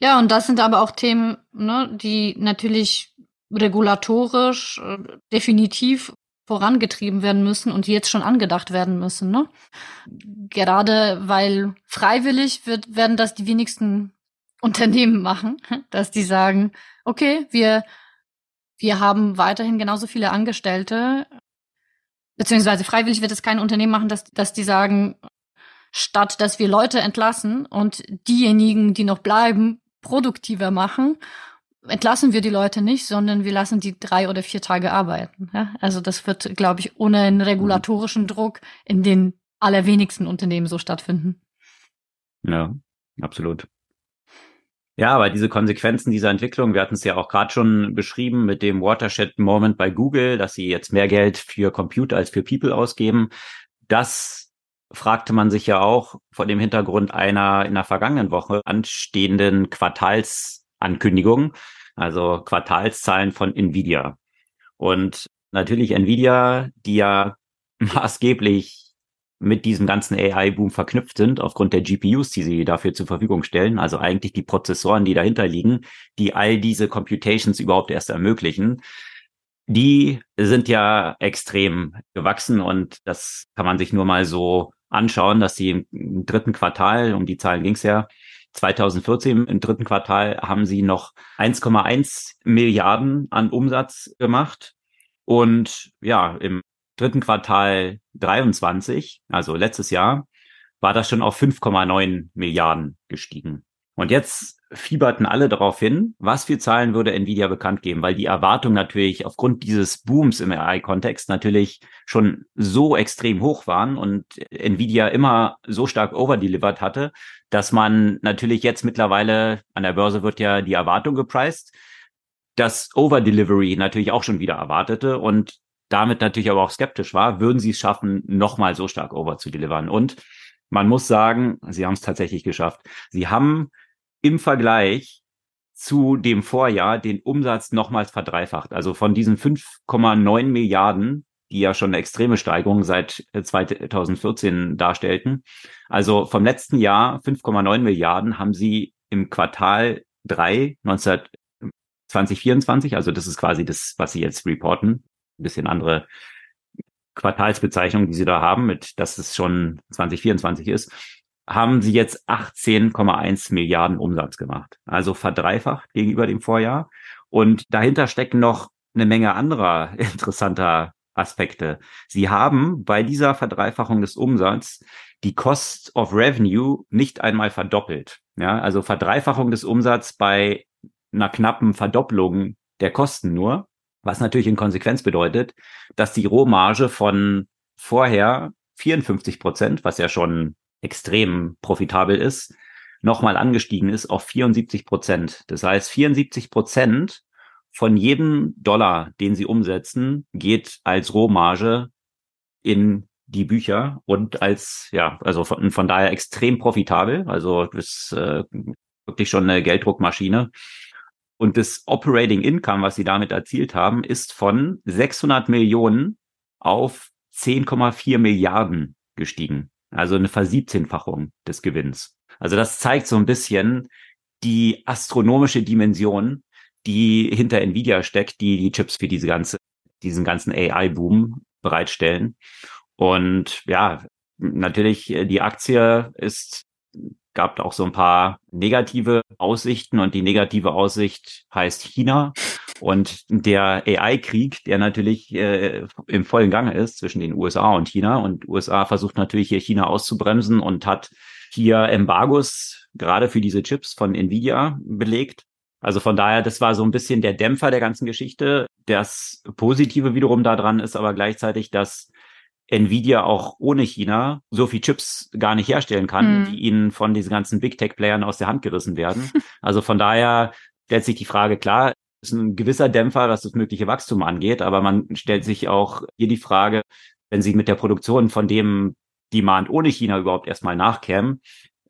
Ja, und das sind aber auch Themen, ne, die natürlich regulatorisch äh, definitiv vorangetrieben werden müssen und jetzt schon angedacht werden müssen. Ne? Gerade weil freiwillig wird, werden das die wenigsten Unternehmen machen, dass die sagen, okay, wir, wir haben weiterhin genauso viele Angestellte, beziehungsweise freiwillig wird es kein Unternehmen machen, dass, dass die sagen, statt dass wir Leute entlassen und diejenigen, die noch bleiben, produktiver machen, entlassen wir die Leute nicht, sondern wir lassen die drei oder vier Tage arbeiten. Ja? Also das wird, glaube ich, ohne einen regulatorischen Druck in den allerwenigsten Unternehmen so stattfinden. Ja, absolut. Ja, aber diese Konsequenzen dieser Entwicklung, wir hatten es ja auch gerade schon beschrieben mit dem Watershed Moment bei Google, dass sie jetzt mehr Geld für Computer als für People ausgeben. Das fragte man sich ja auch vor dem Hintergrund einer in der vergangenen Woche anstehenden Quartalsankündigung, also Quartalszahlen von Nvidia. Und natürlich Nvidia, die ja maßgeblich mit diesem ganzen AI-Boom verknüpft sind, aufgrund der GPUs, die sie dafür zur Verfügung stellen, also eigentlich die Prozessoren, die dahinter liegen, die all diese Computations überhaupt erst ermöglichen, die sind ja extrem gewachsen und das kann man sich nur mal so anschauen, dass sie im, dritten Quartal, um die Zahlen ging es ja, 2014 im dritten Quartal haben sie noch 1,1 Milliarden an Umsatz gemacht. Und ja, im dritten Quartal 23, also letztes Jahr, war das schon auf 5,9 Milliarden gestiegen. Und jetzt fieberten alle darauf hin, was für Zahlen würde Nvidia bekannt geben, weil die Erwartung natürlich aufgrund dieses Booms im AI-Kontext natürlich schon so extrem hoch waren und Nvidia immer so stark overdelivered hatte, dass man natürlich jetzt mittlerweile an der Börse wird ja die Erwartung gepriced, dass Overdelivery natürlich auch schon wieder erwartete und damit natürlich aber auch skeptisch war, würden sie es schaffen, nochmal so stark over zu delivern. Und man muss sagen, sie haben es tatsächlich geschafft. Sie haben im Vergleich zu dem Vorjahr den Umsatz nochmals verdreifacht. Also von diesen 5,9 Milliarden, die ja schon eine extreme Steigerung seit 2014 darstellten. Also vom letzten Jahr 5,9 Milliarden haben sie im Quartal 3 19, 2024, also das ist quasi das, was sie jetzt reporten, ein bisschen andere Quartalsbezeichnung, die sie da haben, mit dass es schon 2024 ist, haben sie jetzt 18,1 Milliarden Umsatz gemacht. Also verdreifacht gegenüber dem Vorjahr. Und dahinter stecken noch eine Menge anderer interessanter Aspekte. Sie haben bei dieser Verdreifachung des Umsatzes die Cost of Revenue nicht einmal verdoppelt. Ja, also Verdreifachung des Umsatzes bei einer knappen Verdopplung der Kosten nur, was natürlich in Konsequenz bedeutet, dass die Rohmarge von vorher 54 Prozent, was ja schon extrem profitabel ist, nochmal angestiegen ist auf 74 Prozent. Das heißt, 74 Prozent von jedem Dollar, den sie umsetzen, geht als Rohmarge in die Bücher und als, ja, also von, von daher extrem profitabel. Also das ist äh, wirklich schon eine Gelddruckmaschine. Und das Operating Income, was sie damit erzielt haben, ist von 600 Millionen auf 10,4 Milliarden gestiegen. Also eine Versiebzehnfachung des Gewinns. Also das zeigt so ein bisschen die astronomische Dimension, die hinter Nvidia steckt, die die Chips für diese ganze, diesen ganzen AI-Boom bereitstellen. Und ja, natürlich, äh, die Aktie ist, gab auch so ein paar negative Aussichten und die negative Aussicht heißt China. Und der AI-Krieg, der natürlich äh, im vollen Gange ist zwischen den USA und China. Und USA versucht natürlich hier China auszubremsen und hat hier Embargos gerade für diese Chips von Nvidia belegt. Also von daher, das war so ein bisschen der Dämpfer der ganzen Geschichte. Das Positive wiederum daran ist aber gleichzeitig, dass Nvidia auch ohne China so viel Chips gar nicht herstellen kann, mhm. die ihnen von diesen ganzen Big Tech Playern aus der Hand gerissen werden. also von daher stellt sich die Frage klar, ist ein gewisser Dämpfer, was das mögliche Wachstum angeht, aber man stellt sich auch hier die Frage, wenn sie mit der Produktion von dem Demand ohne China überhaupt erstmal nachkämen,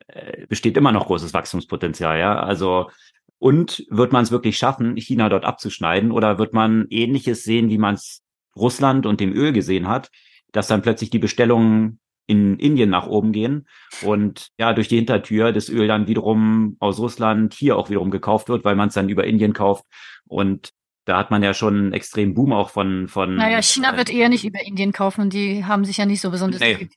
äh, besteht immer noch großes Wachstumspotenzial, ja. Also und wird man es wirklich schaffen, China dort abzuschneiden, oder wird man Ähnliches sehen, wie man es Russland und dem Öl gesehen hat, dass dann plötzlich die Bestellungen in Indien nach oben gehen und ja, durch die Hintertür das Öl dann wiederum aus Russland hier auch wiederum gekauft wird, weil man es dann über Indien kauft. Und da hat man ja schon einen extremen Boom auch von, von. Naja, China äh, wird eher nicht über Indien kaufen, die haben sich ja nicht so besonders. Nee.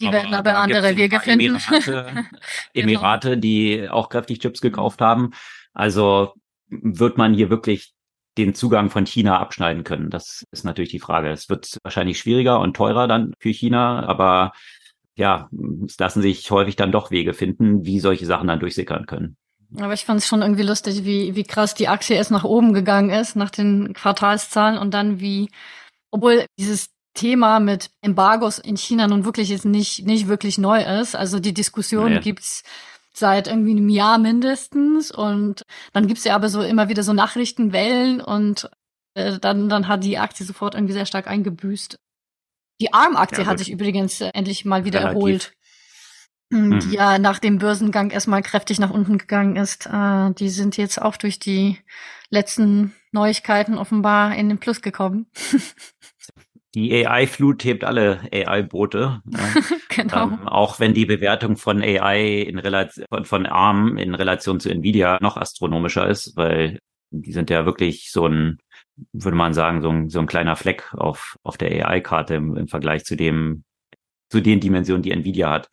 Die aber werden aber andere Wege finden. Emirate, Emirate genau. die auch kräftig Chips gekauft haben. Also wird man hier wirklich den Zugang von China abschneiden können? Das ist natürlich die Frage. Es wird wahrscheinlich schwieriger und teurer dann für China, aber ja, es lassen sich häufig dann doch Wege finden, wie solche Sachen dann durchsickern können. Aber ich fand es schon irgendwie lustig, wie, wie krass die Aktie erst nach oben gegangen ist, nach den Quartalszahlen und dann wie, obwohl dieses Thema mit Embargos in China nun wirklich jetzt nicht, nicht wirklich neu ist. Also die Diskussion naja. gibt's seit irgendwie einem Jahr mindestens. Und dann gibt's ja aber so immer wieder so Nachrichtenwellen und äh, dann, dann hat die Aktie sofort irgendwie sehr stark eingebüßt. Die ARM-Aktie ja, hat sich übrigens äh, endlich mal wieder relativ. erholt. Mhm. Die ja nach dem Börsengang erstmal kräftig nach unten gegangen ist. Äh, die sind jetzt auch durch die letzten Neuigkeiten offenbar in den Plus gekommen. die AI-Flut hebt alle AI-Boote. Ja. genau. Ähm, auch wenn die Bewertung von AI in Relation von, von ARM in Relation zu Nvidia noch astronomischer ist, weil die sind ja wirklich so ein, würde man sagen, so ein, so ein kleiner Fleck auf, auf der AI-Karte im, im Vergleich zu dem, zu den Dimensionen, die Nvidia hat.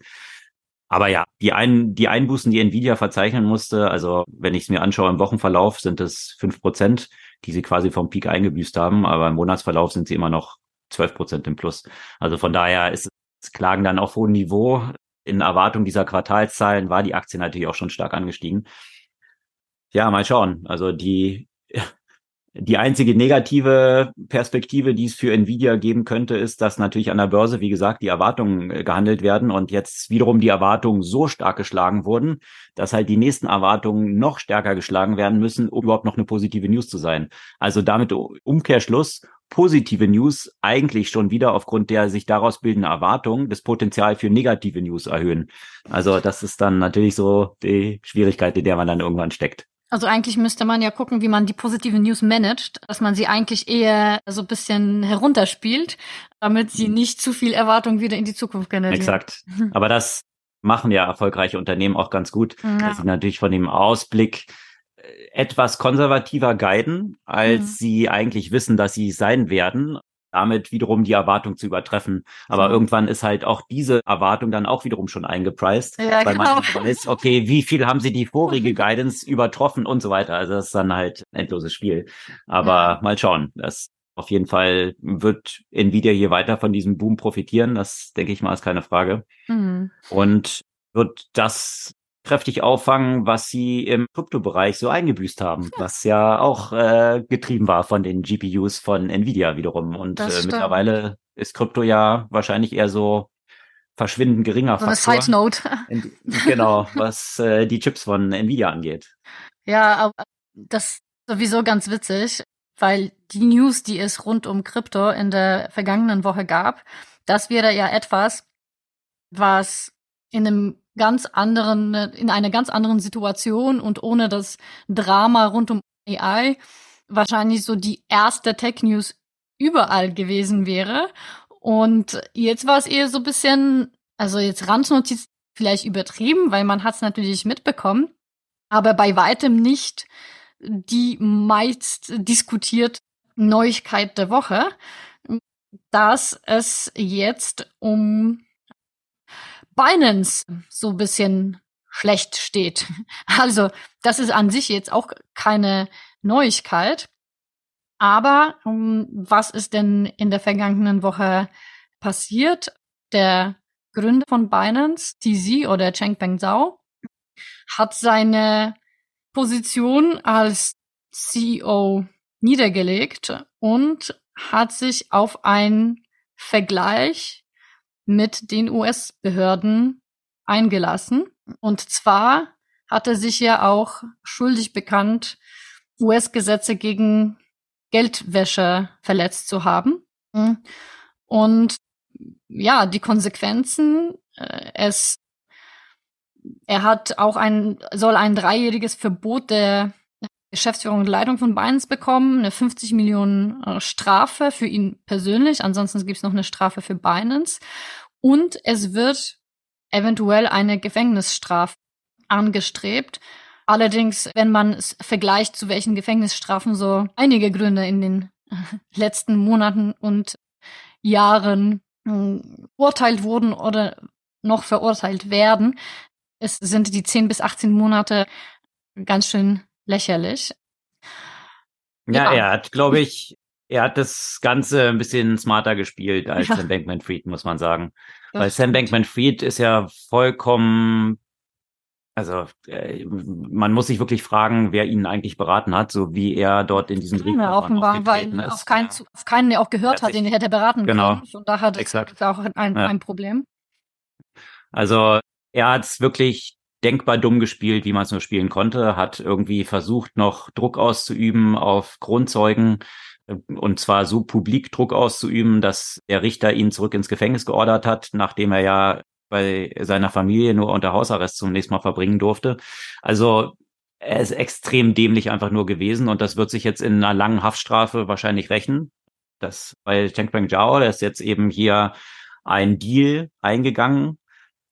Aber ja, die, ein, die Einbußen, die Nvidia verzeichnen musste, also wenn ich es mir anschaue im Wochenverlauf, sind es fünf Prozent, die sie quasi vom Peak eingebüßt haben, aber im Monatsverlauf sind sie immer noch 12 Prozent im Plus. Also von daher ist es Klagen dann auf hohem Niveau. In Erwartung dieser Quartalszahlen war die Aktie natürlich auch schon stark angestiegen. Ja, mal schauen. Also die, die einzige negative Perspektive, die es für Nvidia geben könnte, ist, dass natürlich an der Börse, wie gesagt, die Erwartungen äh, gehandelt werden und jetzt wiederum die Erwartungen so stark geschlagen wurden, dass halt die nächsten Erwartungen noch stärker geschlagen werden müssen, um überhaupt noch eine positive News zu sein. Also damit Umkehrschluss, positive News eigentlich schon wieder aufgrund der sich daraus bildenden Erwartungen das Potenzial für negative News erhöhen. Also das ist dann natürlich so die Schwierigkeit, in der man dann irgendwann steckt. Also eigentlich müsste man ja gucken, wie man die positive News managt, dass man sie eigentlich eher so ein bisschen herunterspielt, damit sie nicht zu viel Erwartung wieder in die Zukunft generieren. Exakt. Aber das machen ja erfolgreiche Unternehmen auch ganz gut, ja. dass sie natürlich von dem Ausblick etwas konservativer guiden, als mhm. sie eigentlich wissen, dass sie sein werden, damit wiederum die Erwartung zu übertreffen. Aber mhm. irgendwann ist halt auch diese Erwartung dann auch wiederum schon eingepreist, ja, weil genau. man ist, okay, wie viel haben sie die vorige Guidance übertroffen und so weiter. Also das ist dann halt ein endloses Spiel. Aber ja. mal schauen. Das Auf jeden Fall wird Nvidia hier weiter von diesem Boom profitieren. Das denke ich mal ist keine Frage. Mhm. Und wird das kräftig auffangen, was sie im Kryptobereich so eingebüßt haben, was ja auch äh, getrieben war von den GPUs von Nvidia wiederum. Und äh, mittlerweile ist Krypto ja wahrscheinlich eher so verschwindend geringer so Faktor. Eine Side Note. genau, was äh, die Chips von Nvidia angeht. Ja, aber das ist sowieso ganz witzig, weil die News, die es rund um Krypto in der vergangenen Woche gab, das wäre ja etwas, was in einem ganz anderen, in einer ganz anderen Situation und ohne das Drama rund um AI wahrscheinlich so die erste Tech News überall gewesen wäre. Und jetzt war es eher so ein bisschen, also jetzt Randnotiz vielleicht übertrieben, weil man hat es natürlich mitbekommen, aber bei weitem nicht die meist diskutiert Neuigkeit der Woche, dass es jetzt um Binance so ein bisschen schlecht steht. Also, das ist an sich jetzt auch keine Neuigkeit. Aber um, ähm, was ist denn in der vergangenen Woche passiert? Der Gründer von Binance, TZ oder Chengpeng Zhao, hat seine Position als CEO niedergelegt und hat sich auf einen Vergleich mit den US-Behörden eingelassen. Und zwar hat er sich ja auch schuldig bekannt, US-Gesetze gegen Geldwäsche verletzt zu haben. Und ja, die Konsequenzen, äh, es, er hat auch ein, soll ein dreijähriges Verbot der Geschäftsführung und Leitung von Binance bekommen, eine 50 Millionen äh, Strafe für ihn persönlich. Ansonsten gibt es noch eine Strafe für Binance. Und es wird eventuell eine Gefängnisstrafe angestrebt. Allerdings, wenn man es vergleicht, zu welchen Gefängnisstrafen so einige Gründe in den äh, letzten Monaten und Jahren äh, urteilt wurden oder noch verurteilt werden, es sind die 10 bis 18 Monate ganz schön lächerlich. Ja, ja. er hat, glaube ich, er hat das Ganze ein bisschen smarter gespielt als ja. Sam Bankman-Fried, muss man sagen. Das Weil Sam Bankman-Fried ist ja vollkommen, also äh, man muss sich wirklich fragen, wer ihn eigentlich beraten hat, so wie er dort in diesem Brief offenbar, weil ist. auf keinen, auf keinen, der auch gehört hat, den er hätte beraten genau. können. Und da hat es auch ein, ja. ein Problem. Also er hat es wirklich denkbar dumm gespielt, wie man es nur spielen konnte, hat irgendwie versucht, noch Druck auszuüben auf Kronzeugen äh, und zwar so publik Druck auszuüben, dass der Richter ihn zurück ins Gefängnis geordert hat, nachdem er ja bei seiner Familie nur unter Hausarrest zunächst mal verbringen durfte. Also er ist extrem dämlich einfach nur gewesen und das wird sich jetzt in einer langen Haftstrafe wahrscheinlich rächen. Das, weil Chengpeng Zhao, der ist jetzt eben hier ein Deal eingegangen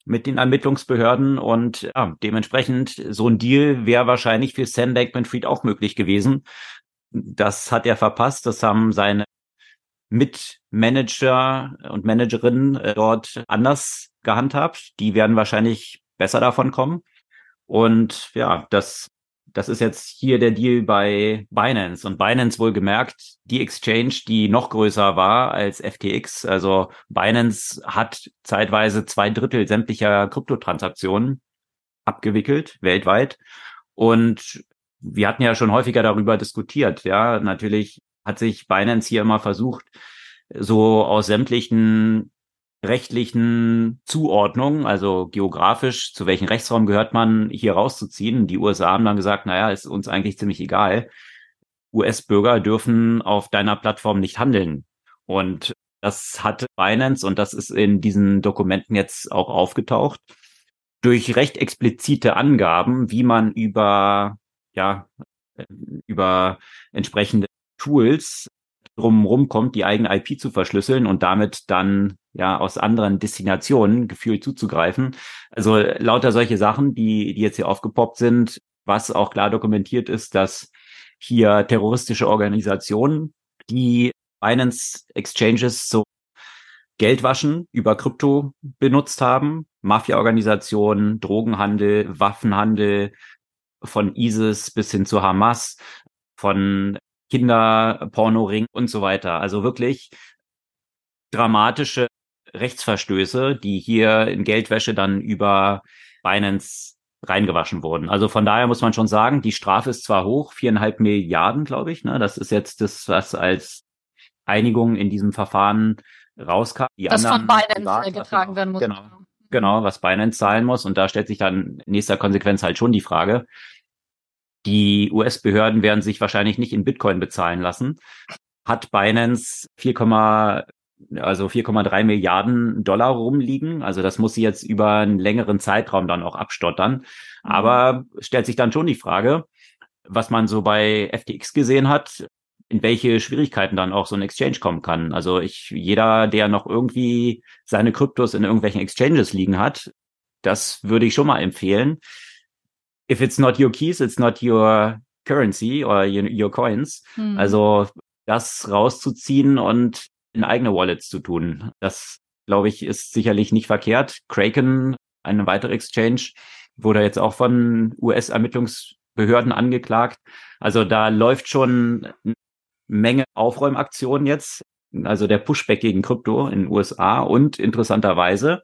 mit den Ermittlungsbehörden und ja, dementsprechend so ein Deal wäre wahrscheinlich für Sam Bankman-Fried auch möglich gewesen. Das hat er verpasst. Das haben seine Mitmanager und Managerinnen äh, dort anders gehandhabt. Die werden wahrscheinlich besser davon kommen. Und ja, das das ist jetzt hier der Deal bei Binance und Binance wohl gemerkt, die Exchange, die noch größer war als FTX. Also Binance hat zeitweise zwei Drittel sämtlicher Kryptotransaktionen abgewickelt weltweit. Und wir hatten ja schon häufiger darüber diskutiert. Ja, natürlich hat sich Binance hier immer versucht, so aus sämtlichen rechtlichen Zuordnung, also geografisch, zu welchem Rechtsraum gehört man hier rauszuziehen. Die USA haben dann gesagt, naja, ist uns eigentlich ziemlich egal. US-Bürger dürfen auf deiner Plattform nicht handeln. Und das hat Binance, und das ist in diesen Dokumenten jetzt auch aufgetaucht, durch recht explizite Angaben, wie man über, ja, über entsprechende Tools drumherum kommt, die eigene IP zu verschlüsseln und damit dann ja aus anderen Destinationen gefühlt zuzugreifen. Also lauter solche Sachen, die, die jetzt hier aufgepoppt sind, was auch klar dokumentiert ist, dass hier terroristische Organisationen, die Binance Exchanges so Geldwaschen über Krypto benutzt haben, Mafia-Organisationen, Drogenhandel, Waffenhandel, von ISIS bis hin zu Hamas, von Kinderpornoring und so weiter. Also wirklich dramatische Rechtsverstöße, die hier in Geldwäsche dann über Binance reingewaschen wurden. Also von daher muss man schon sagen, die Strafe ist zwar hoch, viereinhalb Milliarden, glaube ich. Ne? Das ist jetzt das, was als Einigung in diesem Verfahren rauskam. Die das von Binance getragen werden muss. Genau, genau, was Binance zahlen muss. Und da stellt sich dann in nächster Konsequenz halt schon die Frage, die US-Behörden werden sich wahrscheinlich nicht in Bitcoin bezahlen lassen. Hat Binance 4, also 4,3 Milliarden Dollar rumliegen. Also das muss sie jetzt über einen längeren Zeitraum dann auch abstottern. Mhm. Aber stellt sich dann schon die Frage, was man so bei FTX gesehen hat, in welche Schwierigkeiten dann auch so ein Exchange kommen kann. Also ich, jeder, der noch irgendwie seine Kryptos in irgendwelchen Exchanges liegen hat, das würde ich schon mal empfehlen. If it's not your keys, it's not your currency or your, your coins. Hm. Also das rauszuziehen und in eigene Wallets zu tun. Das, glaube ich, ist sicherlich nicht verkehrt. Kraken, eine weitere Exchange, wurde jetzt auch von US-Ermittlungsbehörden angeklagt. Also da läuft schon eine Menge Aufräumaktionen jetzt. Also der Pushback gegen Krypto in den USA und interessanterweise,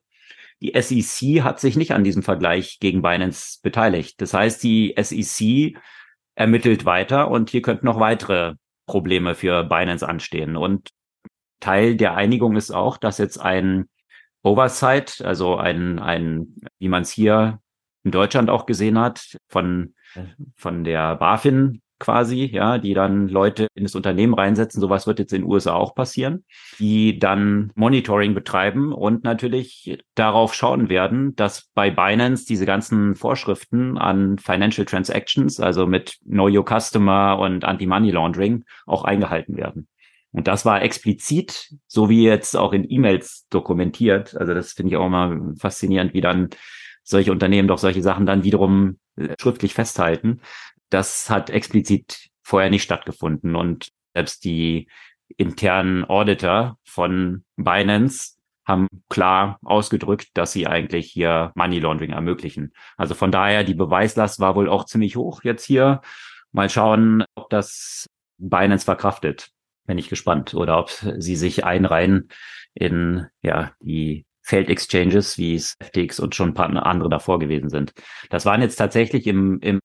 die SEC hat sich nicht an diesem Vergleich gegen Binance beteiligt. Das heißt, die SEC ermittelt weiter und hier könnten noch weitere Probleme für Binance anstehen. Und Teil der Einigung ist auch, dass jetzt ein Oversight, also ein, ein, wie man es hier in Deutschland auch gesehen hat, von, von der BaFin quasi, ja, die dann Leute in das Unternehmen reinsetzen. Sowas wird jetzt in den USA auch passieren, die dann Monitoring betreiben und natürlich darauf schauen werden, dass bei Binance diese ganzen Vorschriften an Financial Transactions, also mit Know Your Customer und Anti-Money Laundering auch eingehalten werden. Und das war explizit, so wie jetzt auch in E-Mails dokumentiert. Also das finde ich auch immer faszinierend, wie dann solche Unternehmen doch solche Sachen dann wiederum äh, schriftlich festhalten. Das hat explizit vorher nicht stattgefunden. Und selbst die internen Auditor von Binance haben klar ausgedrückt, dass sie eigentlich hier Money Laundering ermöglichen. Also von daher, die Beweislast war wohl auch ziemlich hoch jetzt hier. Mal schauen, ob das Binance verkraftet bin ich gespannt. Oder ob sie sich einreihen in ja die Feld-Exchanges, wie es FTX und schon ein paar andere davor gewesen sind. Das waren jetzt tatsächlich im, im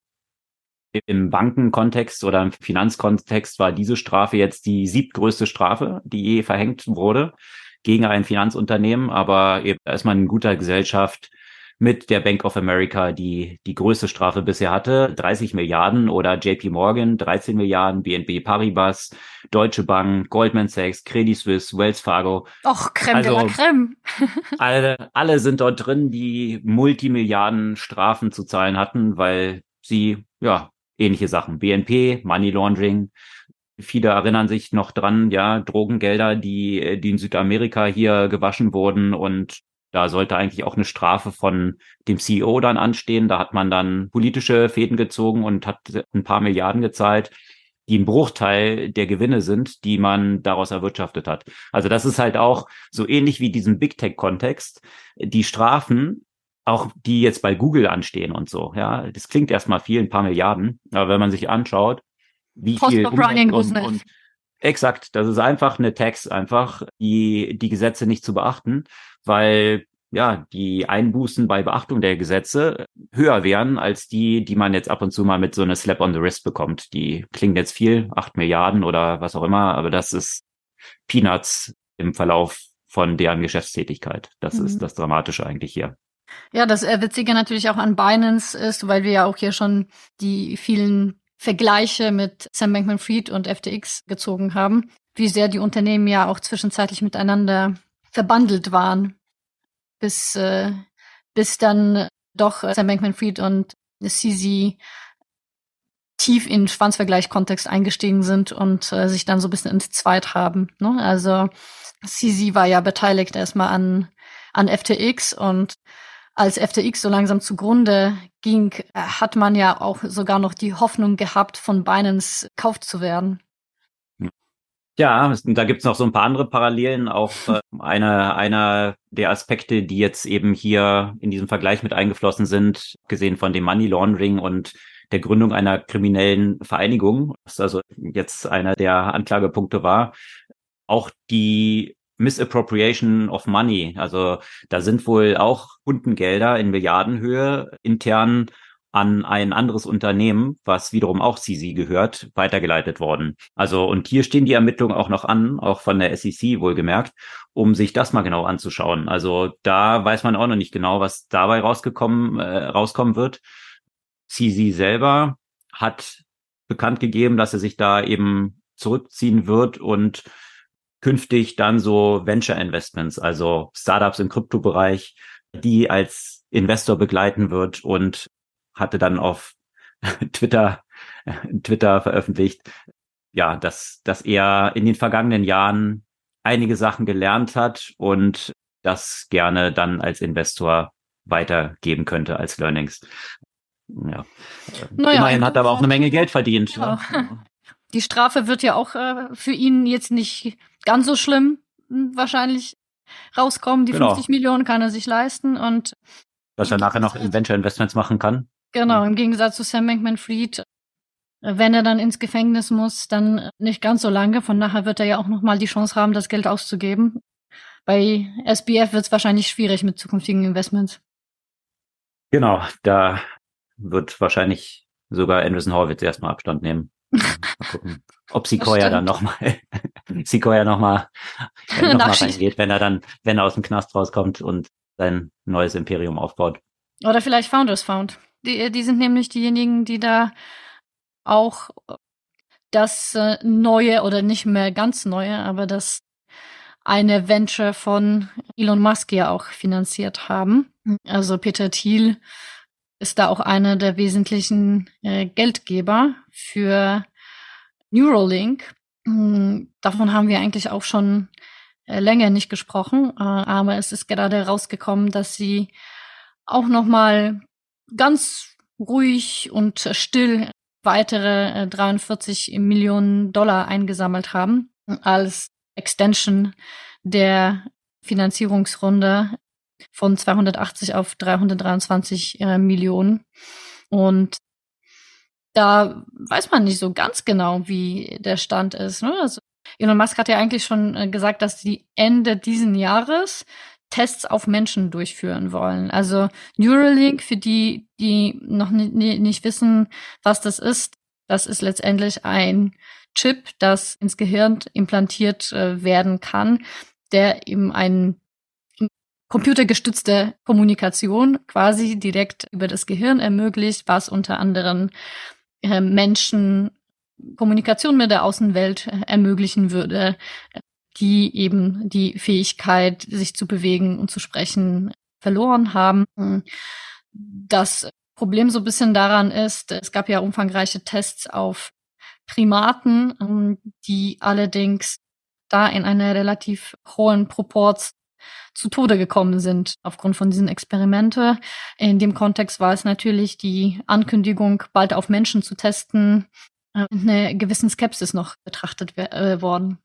im Bankenkontext oder im Finanzkontext war diese Strafe jetzt die siebtgrößte Strafe, die je verhängt wurde gegen ein Finanzunternehmen. Aber eben, da ist man in guter Gesellschaft mit der Bank of America, die die größte Strafe bisher hatte, 30 Milliarden oder JP Morgan, 13 Milliarden, BNB Paribas, Deutsche Bank, Goldman Sachs, Credit Suisse, Wells Fargo. Och, Creme also, de la also Creme. alle, alle sind dort drin, die Multimilliarden Strafen zu zahlen hatten, weil sie, ja, ähnliche Sachen, BNP, Money Laundering, Viele erinnern sich noch dran, ja, Drogengelder, die, die in Südamerika hier gewaschen wurden und da sollte eigentlich auch eine Strafe von dem CEO dann anstehen. Da hat man dann politische Fäden gezogen und hat ein paar Milliarden gezahlt, die ein Bruchteil der Gewinne sind, die man daraus erwirtschaftet hat. Also das ist halt auch so ähnlich wie diesem Big Tech-Kontext. Die Strafen, auch die jetzt bei Google anstehen und so, ja, das klingt erstmal viel, ein paar Milliarden, aber wenn man sich anschaut, wie viel und, und, Exakt, das ist einfach eine Tax, einfach die, die Gesetze nicht zu beachten, weil ja, die Einbußen bei Beachtung der Gesetze höher wären als die, die man jetzt ab und zu mal mit so einer Slap on the Wrist bekommt. Die klingen jetzt viel, acht Milliarden oder was auch immer, aber das ist Peanuts im Verlauf von deren Geschäftstätigkeit. Das mhm. ist das Dramatische eigentlich hier. Ja, das Witzige natürlich auch an Binance ist, weil wir ja auch hier schon die vielen Vergleiche mit Sam Bankman-Fried und FTX gezogen haben, wie sehr die Unternehmen ja auch zwischenzeitlich miteinander verbandelt waren, bis äh, bis dann doch äh, Sam Bankman-Fried und CZ tief in Schwanzvergleich-Kontext eingestiegen sind und äh, sich dann so ein bisschen entzweit haben. Ne? Also CZ war ja beteiligt erstmal an an FTX und als FTX so langsam zugrunde ging, äh, hat man ja auch sogar noch die Hoffnung gehabt, von Binance gekauft zu werden. Ja, da gibt's noch so ein paar andere Parallelen. Auch äh, einer einer der Aspekte, die jetzt eben hier in diesem Vergleich mit eingeflossen sind, gesehen von dem Money Laundering und der Gründung einer kriminellen Vereinigung, was also jetzt einer der Anklagepunkte war. Auch die Misappropriation of Money, also da sind wohl auch Kundengelder in Milliardenhöhe intern an ein anderes Unternehmen, was wiederum auch CZ gehört, weitergeleitet worden. Also und hier stehen die Ermittlungen auch noch an, auch von der SEC wohlgemerkt, um sich das mal genau anzuschauen. Also da weiß man auch noch nicht genau, was dabei rausgekommen äh, rauskommen wird. CZ selber hat bekannt gegeben, dass er sich da eben zurückziehen wird und künftig dann so Venture Investments, also Startups im Kryptobereich, die als Investor begleiten wird und hatte dann auf Twitter, Twitter veröffentlicht, ja, dass, dass er in den vergangenen Jahren einige Sachen gelernt hat und das gerne dann als Investor weitergeben könnte als Learnings. Ja. Naja, Immerhin hat er aber auch eine Menge Geld verdient. Ja. Ne? Die Strafe wird ja auch äh, für ihn jetzt nicht ganz so schlimm hm, wahrscheinlich rauskommen. Die genau. 50 Millionen kann er sich leisten und was er nachher noch in Venture Investments machen kann. Genau, im Gegensatz zu Sam Bankman-Fried, wenn er dann ins Gefängnis muss, dann nicht ganz so lange. Von nachher wird er ja auch nochmal die Chance haben, das Geld auszugeben. Bei SBF wird es wahrscheinlich schwierig mit zukünftigen Investments. Genau, da wird wahrscheinlich sogar Anderson Horwitz erstmal Abstand nehmen. Mal gucken, ob Sequoia dann nochmal, Sequoia nochmal noch mal reingeht, wenn er dann, wenn er aus dem Knast rauskommt und sein neues Imperium aufbaut. Oder vielleicht Founders Found. Die, die sind nämlich diejenigen, die da auch das äh, neue oder nicht mehr ganz neue, aber das eine Venture von Elon Musk ja auch finanziert haben. Also Peter Thiel ist da auch einer der wesentlichen äh, Geldgeber für Neuralink. Hm, davon haben wir eigentlich auch schon äh, länger nicht gesprochen, äh, aber es ist gerade rausgekommen, dass sie auch noch mal ganz ruhig und still weitere 43 äh, Millionen Dollar eingesammelt haben als Extension der Finanzierungsrunde von 280 auf 323 äh, Millionen. Und da weiß man nicht so ganz genau, wie der Stand ist. Ne? Also Elon Musk hat ja eigentlich schon äh, gesagt, dass die Ende diesen Jahres Tests auf Menschen durchführen wollen. Also Neuralink, für die, die noch nicht wissen, was das ist, das ist letztendlich ein Chip, das ins Gehirn implantiert äh, werden kann, der eben ein computergestützte Kommunikation quasi direkt über das Gehirn ermöglicht, was unter anderem äh, Menschen Kommunikation mit der Außenwelt äh, ermöglichen würde, die eben die Fähigkeit, sich zu bewegen und zu sprechen, verloren haben. Das Problem so ein bisschen daran ist, es gab ja umfangreiche Tests auf Primaten, die allerdings da in einer relativ hohen Proports zu Tode gekommen sind aufgrund von diesen Experimente. In dem Kontext war es natürlich die Ankündigung, bald auf Menschen zu testen, eine gewissen Skepsis noch betrachtet äh, worden.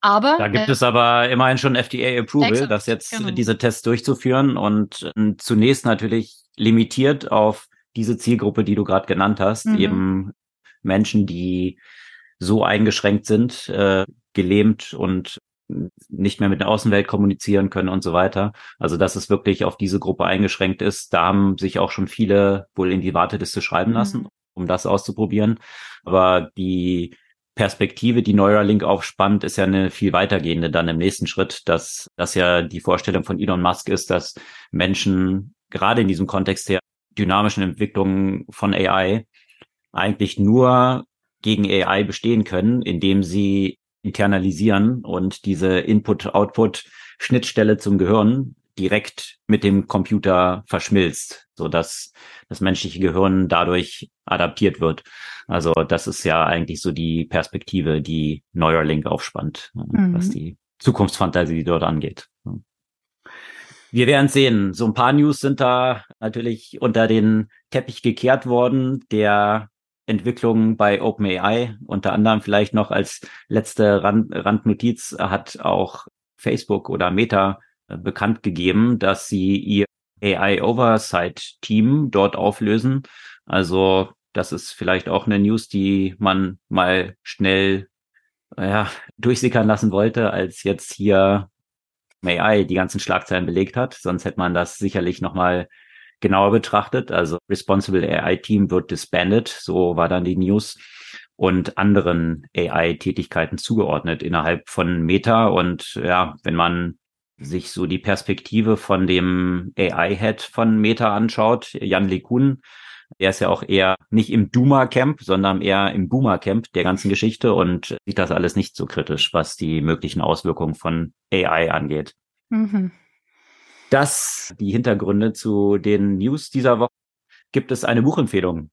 Aber da gibt äh, es aber immerhin schon FDA-Approval, das jetzt genau. diese Tests durchzuführen und äh, zunächst natürlich limitiert auf diese Zielgruppe, die du gerade genannt hast, mhm. eben Menschen, die so eingeschränkt sind, äh, gelähmt und nicht mehr mit der Außenwelt kommunizieren können und so weiter. Also dass es wirklich auf diese Gruppe eingeschränkt ist, da haben sich auch schon viele wohl in die Warteliste schreiben lassen, mhm. um das auszuprobieren. Aber die Perspektive, die Neuralink aufspannt, ist ja eine viel weitergehende dann im nächsten Schritt, dass das ja die Vorstellung von Elon Musk ist, dass Menschen gerade in diesem Kontext der dynamischen Entwicklung von AI eigentlich nur gegen AI bestehen können, indem sie internalisieren und diese Input-Output-Schnittstelle zum Gehirn direkt mit dem Computer verschmilzt, so dass das menschliche Gehirn dadurch adaptiert wird. Also das ist ja eigentlich so die Perspektive, die Neuralink aufspannt, mhm. was die Zukunftsfantasie dort angeht. Wir werden sehen. So ein paar News sind da natürlich unter den Teppich gekehrt worden, der Entwicklung bei OpenAI. Unter anderem vielleicht noch als letzte Rand Randnotiz hat auch Facebook oder Meta bekannt gegeben, dass sie ihr AI Oversight Team dort auflösen. Also Das ist vielleicht auch eine News, die man mal schnell ja, durchsickern lassen wollte, als jetzt hier AI die ganzen Schlagzeilen belegt hat. Sonst hätte man das sicherlich nochmal genauer betrachtet. Also Responsible AI Team wird disbanded, so war dann die News und anderen AI-Tätigkeiten zugeordnet innerhalb von Meta. Und ja, wenn man sich so die Perspektive von dem AI-Head von Meta anschaut, Jan LeCun, er ist ja auch eher nicht im Duma-Camp, sondern eher im Boomer-Camp der ganzen Geschichte und sieht das alles nicht so kritisch, was die möglichen Auswirkungen von AI angeht. Mhm. Das die Hintergründe zu den News dieser Woche. Gibt es eine Buchempfehlung?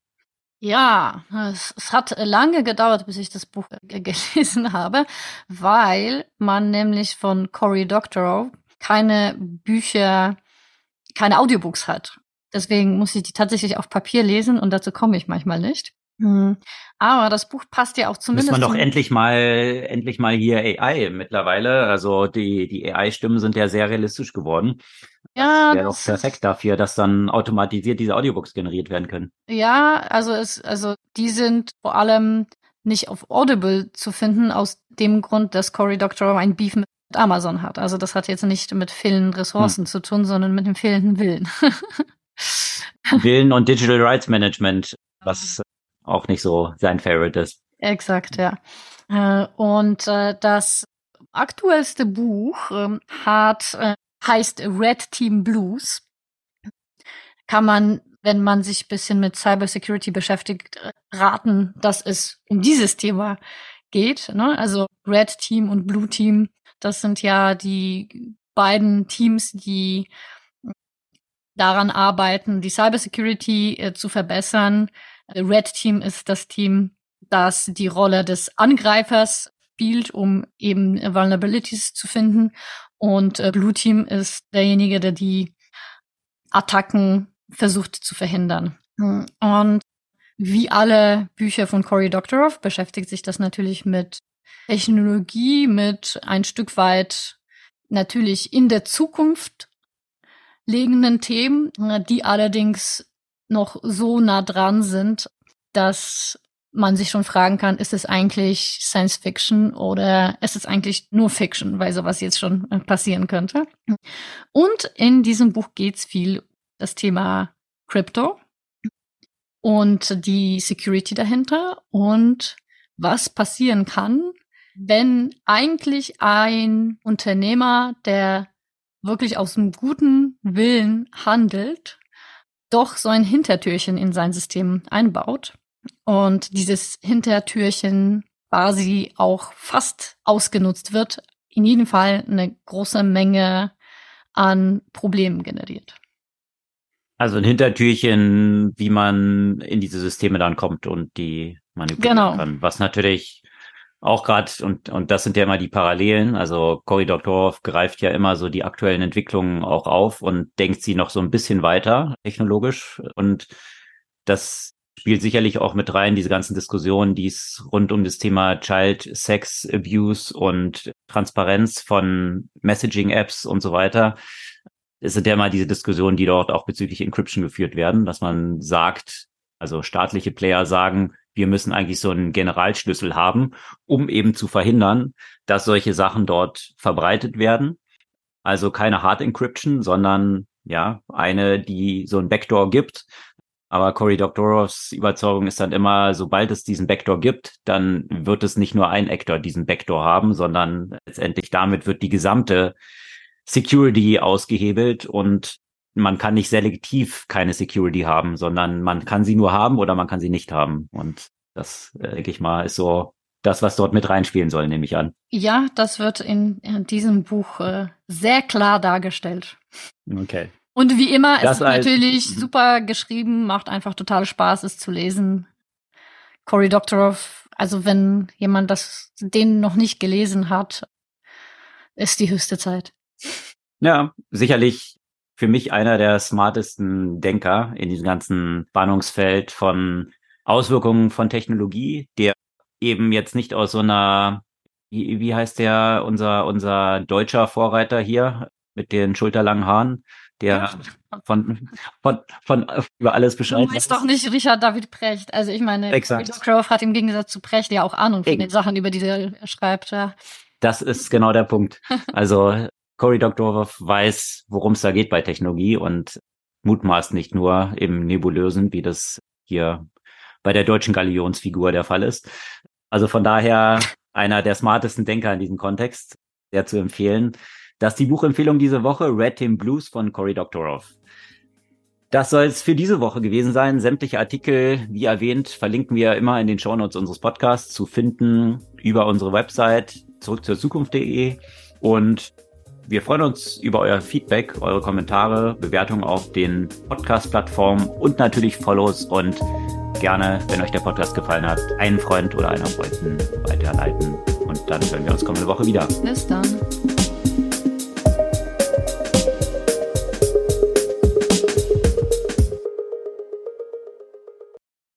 Ja, es, es, hat lange gedauert, bis ich das Buch gelesen habe, weil man nämlich von Cory Doctorow keine Bücher, keine Audiobooks hat. Deswegen muss ich die tatsächlich auf Papier lesen und dazu komme ich manchmal nicht. Hm. Aber das Buch passt ja auch zumindest. Muss man doch endlich mal, endlich mal hier AI mittlerweile. Also die, die AI-Stimmen sind ja sehr realistisch geworden. Ja. Wäre doch perfekt dafür, dass dann automatisiert diese Audiobooks generiert werden können. Ja, also es, also die sind vor allem nicht auf Audible zu finden, aus dem Grund, dass Cory Doctorow ein Beef mit Amazon hat. Also das hat jetzt nicht mit fehlenden Ressourcen hm. zu tun, sondern mit dem fehlenden Willen. Willen und Digital Rights Management, was auch nicht so sein Favorite ist. Exakt, ja. Äh, und äh, das aktuellste Buch ähm, hat äh, heißt Red Team Blues. Kann man, wenn man sich bisschen mit Cybersecurity beschäftigt, raten, dass es um dieses Thema geht. Ne? Also Red Team und Blue Team, das sind ja die beiden Teams, die daran arbeiten, die Cybersecurity äh, zu verbessern. Red Team ist das Team, das die Rolle des Angreifers spielt, um eben Vulnerabilities zu finden. Und äh, Blue Team ist derjenige, der die Attacken versucht zu verhindern. Und wie alle Bücher von Cory Doctorow beschäftigt sich das natürlich mit Technologie, mit ein Stück weit natürlich in der Zukunft liegenden Themen, die allerdings noch so nah dran sind, dass man sich schon fragen kann, ist es eigentlich Science Fiction oder ist es eigentlich nur Fiction, weil sowas jetzt schon äh, passieren könnte. Und in diesem Buch geht's viel das Thema Crypto und die Security dahinter und was passieren kann, wenn eigentlich ein Unternehmer, der wirklich aus einem guten Willen handelt, doch so ein Hintertürchen in sein System einbaut und dieses Hintertürchen quasi auch fast ausgenutzt wird, in jedem Fall eine große Menge an Problemen generiert. Also ein Hintertürchen, wie man in diese Systeme dann kommt und die manipulieren genau. kann. Was natürlich auch gerade, und, und das sind ja immer die Parallelen, also Cory Doctorow greift ja immer so die aktuellen Entwicklungen auch auf und denkt sie noch so ein bisschen weiter technologisch. Und das spielt sicherlich auch mit rein, diese ganzen Diskussionen, die es rund um das Thema Child Sex Abuse und Transparenz von Messaging-Apps und so weiter. Es sind ja immer diese Diskussionen, die dort auch bezüglich Encryption geführt werden, dass man sagt, also staatliche Player sagen, wir müssen eigentlich so einen Generalschlüssel haben, um eben zu verhindern, dass solche Sachen dort verbreitet werden. Also keine Hard Encryption, sondern ja, eine, die so ein Backdoor gibt. Aber Cory Doctorow's Überzeugung ist dann immer, sobald es diesen Backdoor gibt, dann wird es nicht nur ein Actor diesen Backdoor haben, sondern letztendlich damit wird die gesamte Security ausgehebelt und man kann nicht selektiv keine Security haben, sondern man kann sie nur haben oder man kann sie nicht haben. Und das, äh, denke ich mal, ist so das, was dort mit reinspielen soll, nehme ich an. Ja, das wird in, in diesem Buch äh, sehr klar dargestellt. Okay. Und wie immer, das es ist natürlich mhm. super geschrieben, macht einfach total Spaß, es zu lesen. Cory Doctorow, also wenn jemand das, den noch nicht gelesen hat, ist die höchste Zeit. Ja, sicherlich für mich einer der smartesten Denker in diesem ganzen Spannungsfeld von Auswirkungen von Technologie, der eben jetzt nicht aus so einer, wie, wie heißt der, unser, unser deutscher Vorreiter hier mit den schulterlangen Haaren, der von, von, von über alles Bescheid weiß. Du weißt doch nicht Richard David Precht. Also ich meine, Exakt. Crow hat im Gegensatz zu Precht ja auch Ahnung von den Sachen, über die er schreibt. Ja. Das ist genau der Punkt. Also Cory Doctorow weiß, worum es da geht bei Technologie und mutmaßt nicht nur im Nebulösen, wie das hier bei der deutschen Galionsfigur der Fall ist. Also von daher einer der smartesten Denker in diesem Kontext, sehr zu empfehlen. Das ist die Buchempfehlung diese Woche, Red Team Blues von Cory Doctorow. Das soll es für diese Woche gewesen sein. Sämtliche Artikel, wie erwähnt, verlinken wir immer in den Shownotes unseres Podcasts zu finden über unsere Website zurück zur Zukunft.de und wir freuen uns über euer Feedback, eure Kommentare, Bewertungen auf den Podcast-Plattformen und natürlich Follows und gerne, wenn euch der Podcast gefallen hat, einen Freund oder einer Freundin weiterleiten. Und dann hören wir uns kommende Woche wieder. Bis dann.